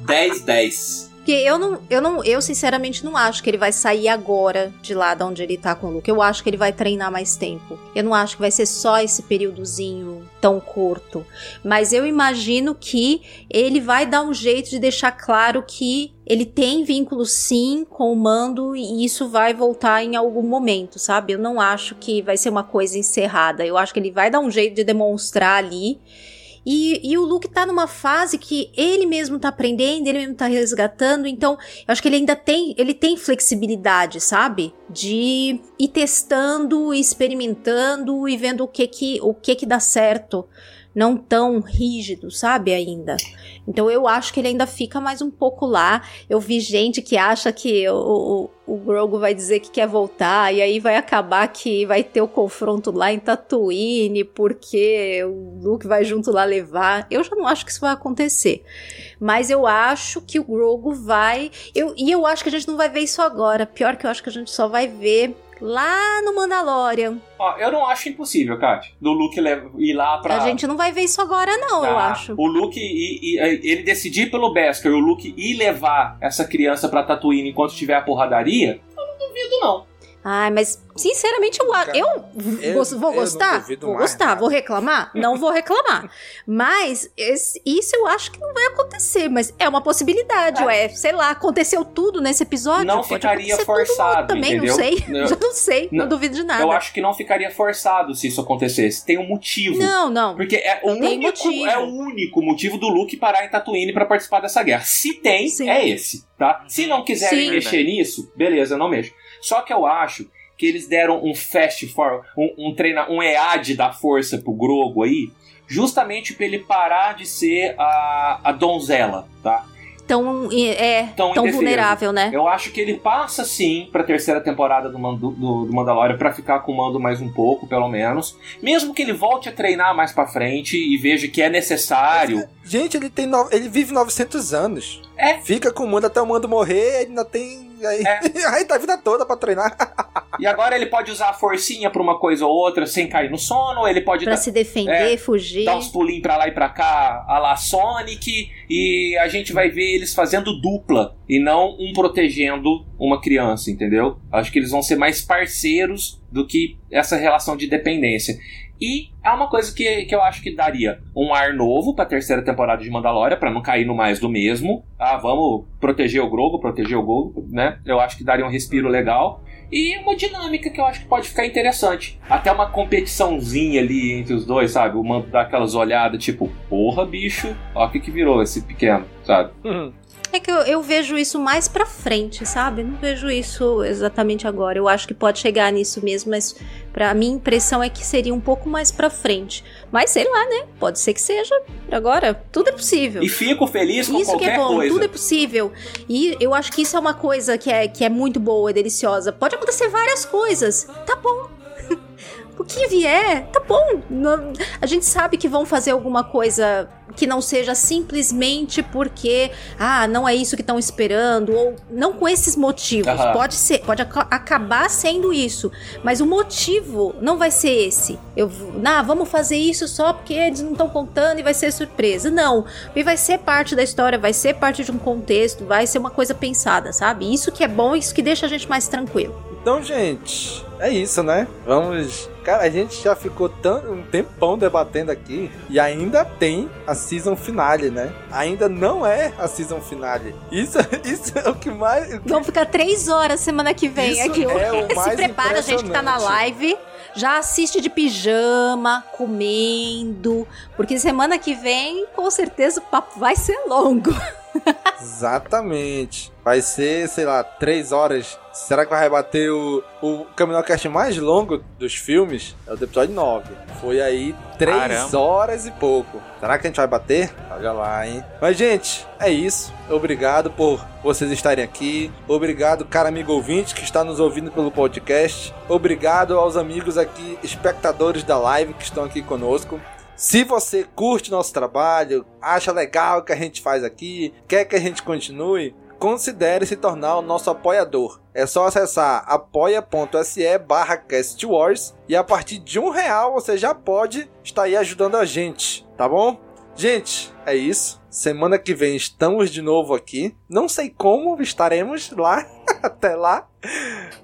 C: 10, 10.
B: Porque eu não, eu não, eu sinceramente não acho que ele vai sair agora de lá de onde ele tá com o Luke. Eu acho que ele vai treinar mais tempo. Eu não acho que vai ser só esse períodozinho tão curto. Mas eu imagino que ele vai dar um jeito de deixar claro que ele tem vínculo sim com o mando e isso vai voltar em algum momento, sabe? Eu não acho que vai ser uma coisa encerrada. Eu acho que ele vai dar um jeito de demonstrar ali. E, e o Luke tá numa fase que ele mesmo tá aprendendo, ele mesmo tá resgatando, então eu acho que ele ainda tem, ele tem flexibilidade, sabe? De ir testando, experimentando e vendo o que que, o que que dá certo. Não tão rígido, sabe, ainda. Então eu acho que ele ainda fica mais um pouco lá. Eu vi gente que acha que o, o, o Grogu vai dizer que quer voltar, e aí vai acabar que vai ter o confronto lá em Tatooine, porque o Luke vai junto lá levar. Eu já não acho que isso vai acontecer. Mas eu acho que o Grogu vai. Eu, e eu acho que a gente não vai ver isso agora. Pior que eu acho que a gente só vai ver lá no Mandalorian.
C: Ó, eu não acho impossível, Kátia, do Luke ir lá pra...
B: A gente não vai ver isso agora, não, eu
C: Tá.
B: acho.
C: O Luke, e, e- ele decidir pelo Beskar e o Luke ir levar essa criança pra Tatooine enquanto tiver a porradaria, eu não duvido, não.
B: Ai, mas Sinceramente, eu,
A: Cara,
B: eu,
A: eu-
B: vou
A: eu
B: gostar?
A: duvido
B: Vou gostar.
A: nada.
B: Vou reclamar? (laughs) Não vou reclamar. Mas esse- isso eu acho que não vai acontecer. Mas é uma possibilidade, ué. Sei lá, aconteceu tudo nesse episódio.
C: Não
B: pode
C: ficaria forçado,
B: também,
C: entendeu?
B: não sei.
C: Não. (laughs)
B: Já não sei. Não,
C: Não.
B: duvido de nada.
C: Eu acho que não ficaria forçado se isso acontecesse. Tem um motivo.
B: Não, não.
C: Porque é o, único,
B: motivo.
C: é o único motivo do Luke parar em Tatooine pra participar dessa guerra. Se tem, é esse, tá? Se não quiserem
B: Sim.
C: mexer nisso, beleza, eu não mexo. Só que eu acho que eles deram um fast forward, um, um, treina, um EAD da força pro Grogo aí, justamente pra ele parar de ser a, a donzela, tá?
B: Tão, é,
C: Tão
B: tão
C: indefeso.
B: vulnerável, né?
C: Eu acho que ele passa sim pra terceira temporada do, Mando, do, do Mandalorian pra ficar com o mando mais um pouco, pelo menos. Mesmo que ele volte a treinar mais pra frente e veja que é necessário.
A: Gente, ele tem no... ele vive 900 anos.
C: É.
A: Fica com o mundo até o mundo morrer, ele ainda tem. Aí, (laughs) aí tá a vida toda pra treinar.
C: E agora ele pode usar a forcinha pra uma coisa ou outra sem cair no sono, ele pode
B: Pra
C: dar-
B: se defender,
C: é,
B: fugir.
C: dar uns pulinhos pra lá e pra cá, a la Sonic, e a gente vai ver eles fazendo dupla e não um protegendo uma criança, entendeu? Acho que eles vão ser mais parceiros do que essa relação de dependência. E é uma coisa que, que eu acho que daria um ar novo pra terceira temporada de Mandalorian, pra não cair no mais do mesmo. Ah, vamos proteger o Grogu, proteger o Grogu, né? Eu acho que daria um respiro legal. E uma dinâmica que eu acho que pode ficar interessante. Até uma competiçãozinha ali entre os dois, sabe? O mando dá aquelas olhadas, tipo, porra, bicho, ó o que que virou esse pequeno, sabe?
B: É que eu, eu vejo isso mais pra frente, sabe? Não vejo isso exatamente agora. Eu acho que pode chegar nisso mesmo, mas pra minha impressão é que seria um pouco mais pra frente. Mas sei lá, né? Pode ser que seja. Agora, tudo é possível.
C: E fico feliz com
B: Isso que
C: qualquer
B: é bom,
C: coisa.
B: tudo é possível. E eu acho que isso é uma coisa que é, que é muito boa e deliciosa. Pode acontecer várias coisas. Tá bom. O que vier, tá bom. Não- a gente sabe que vão fazer alguma coisa que não seja simplesmente porque, ah, não é isso que estão esperando, ou não com esses motivos.
G: Aham.
B: Pode ser, pode aca- acabar sendo isso, mas o motivo não vai ser esse. Eu, ah, vamos fazer isso só porque eles não estão contando e vai ser surpresa. Não, e vai ser parte da história, vai ser parte de um contexto, vai ser uma coisa pensada, sabe? Isso que é bom, isso que deixa a gente mais tranquilo.
A: Então, gente, é isso, né? Vamos. Cara, a gente já ficou tão, um tempão debatendo aqui e ainda tem a season finale, né? Ainda não é a season finale. Isso, (laughs) isso é o que mais. o que-
B: Vamos ficar três horas semana que vem
A: Isso
B: aqui.
A: é o (laughs)
B: Se
A: mais
B: prepara, a gente que tá na live. Já assiste de pijama, comendo. Porque semana que vem, com certeza, o papo vai ser longo. (laughs) (laughs)
A: Exatamente. Vai ser, sei lá, três horas. Será que vai rebater o, o Caminocast mais longo dos filmes? É o do episódio 9. Foi aí três
D: Caramba.
A: horas e pouco. Será que a gente vai bater? Olha lá, hein? Mas, gente, é isso. Obrigado por vocês estarem aqui. Obrigado, cara amigo ouvinte que está nos ouvindo pelo podcast. Obrigado aos amigos aqui, espectadores da live que estão aqui conosco. Se você curte nosso trabalho, acha legal o que a gente faz aqui, quer que a gente continue, considere se tornar o nosso apoiador. É só acessar apoia.se barra castwars e a partir de um real você já pode estar aí ajudando a gente, tá bom? Gente, é isso. Semana que vem estamos de novo aqui. Não sei como estaremos lá (laughs) até lá.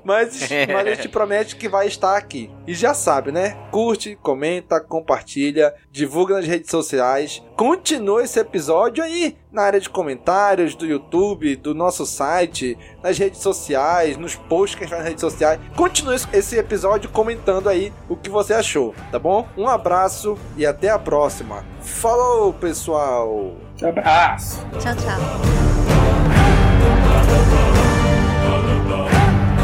A: Mas, (laughs) mas a gente promete que vai estar aqui. E já sabe, né? Curte, comenta, compartilha, divulga nas redes sociais. Continua esse episódio aí na área de comentários do YouTube, do nosso site, nas redes sociais, nos posts que a gente faz nas redes sociais. Continue esse episódio comentando aí o que você achou, tá bom? Um abraço e até a próxima. Falou, pessoal!
C: Abraço!
B: Tchau, tchau.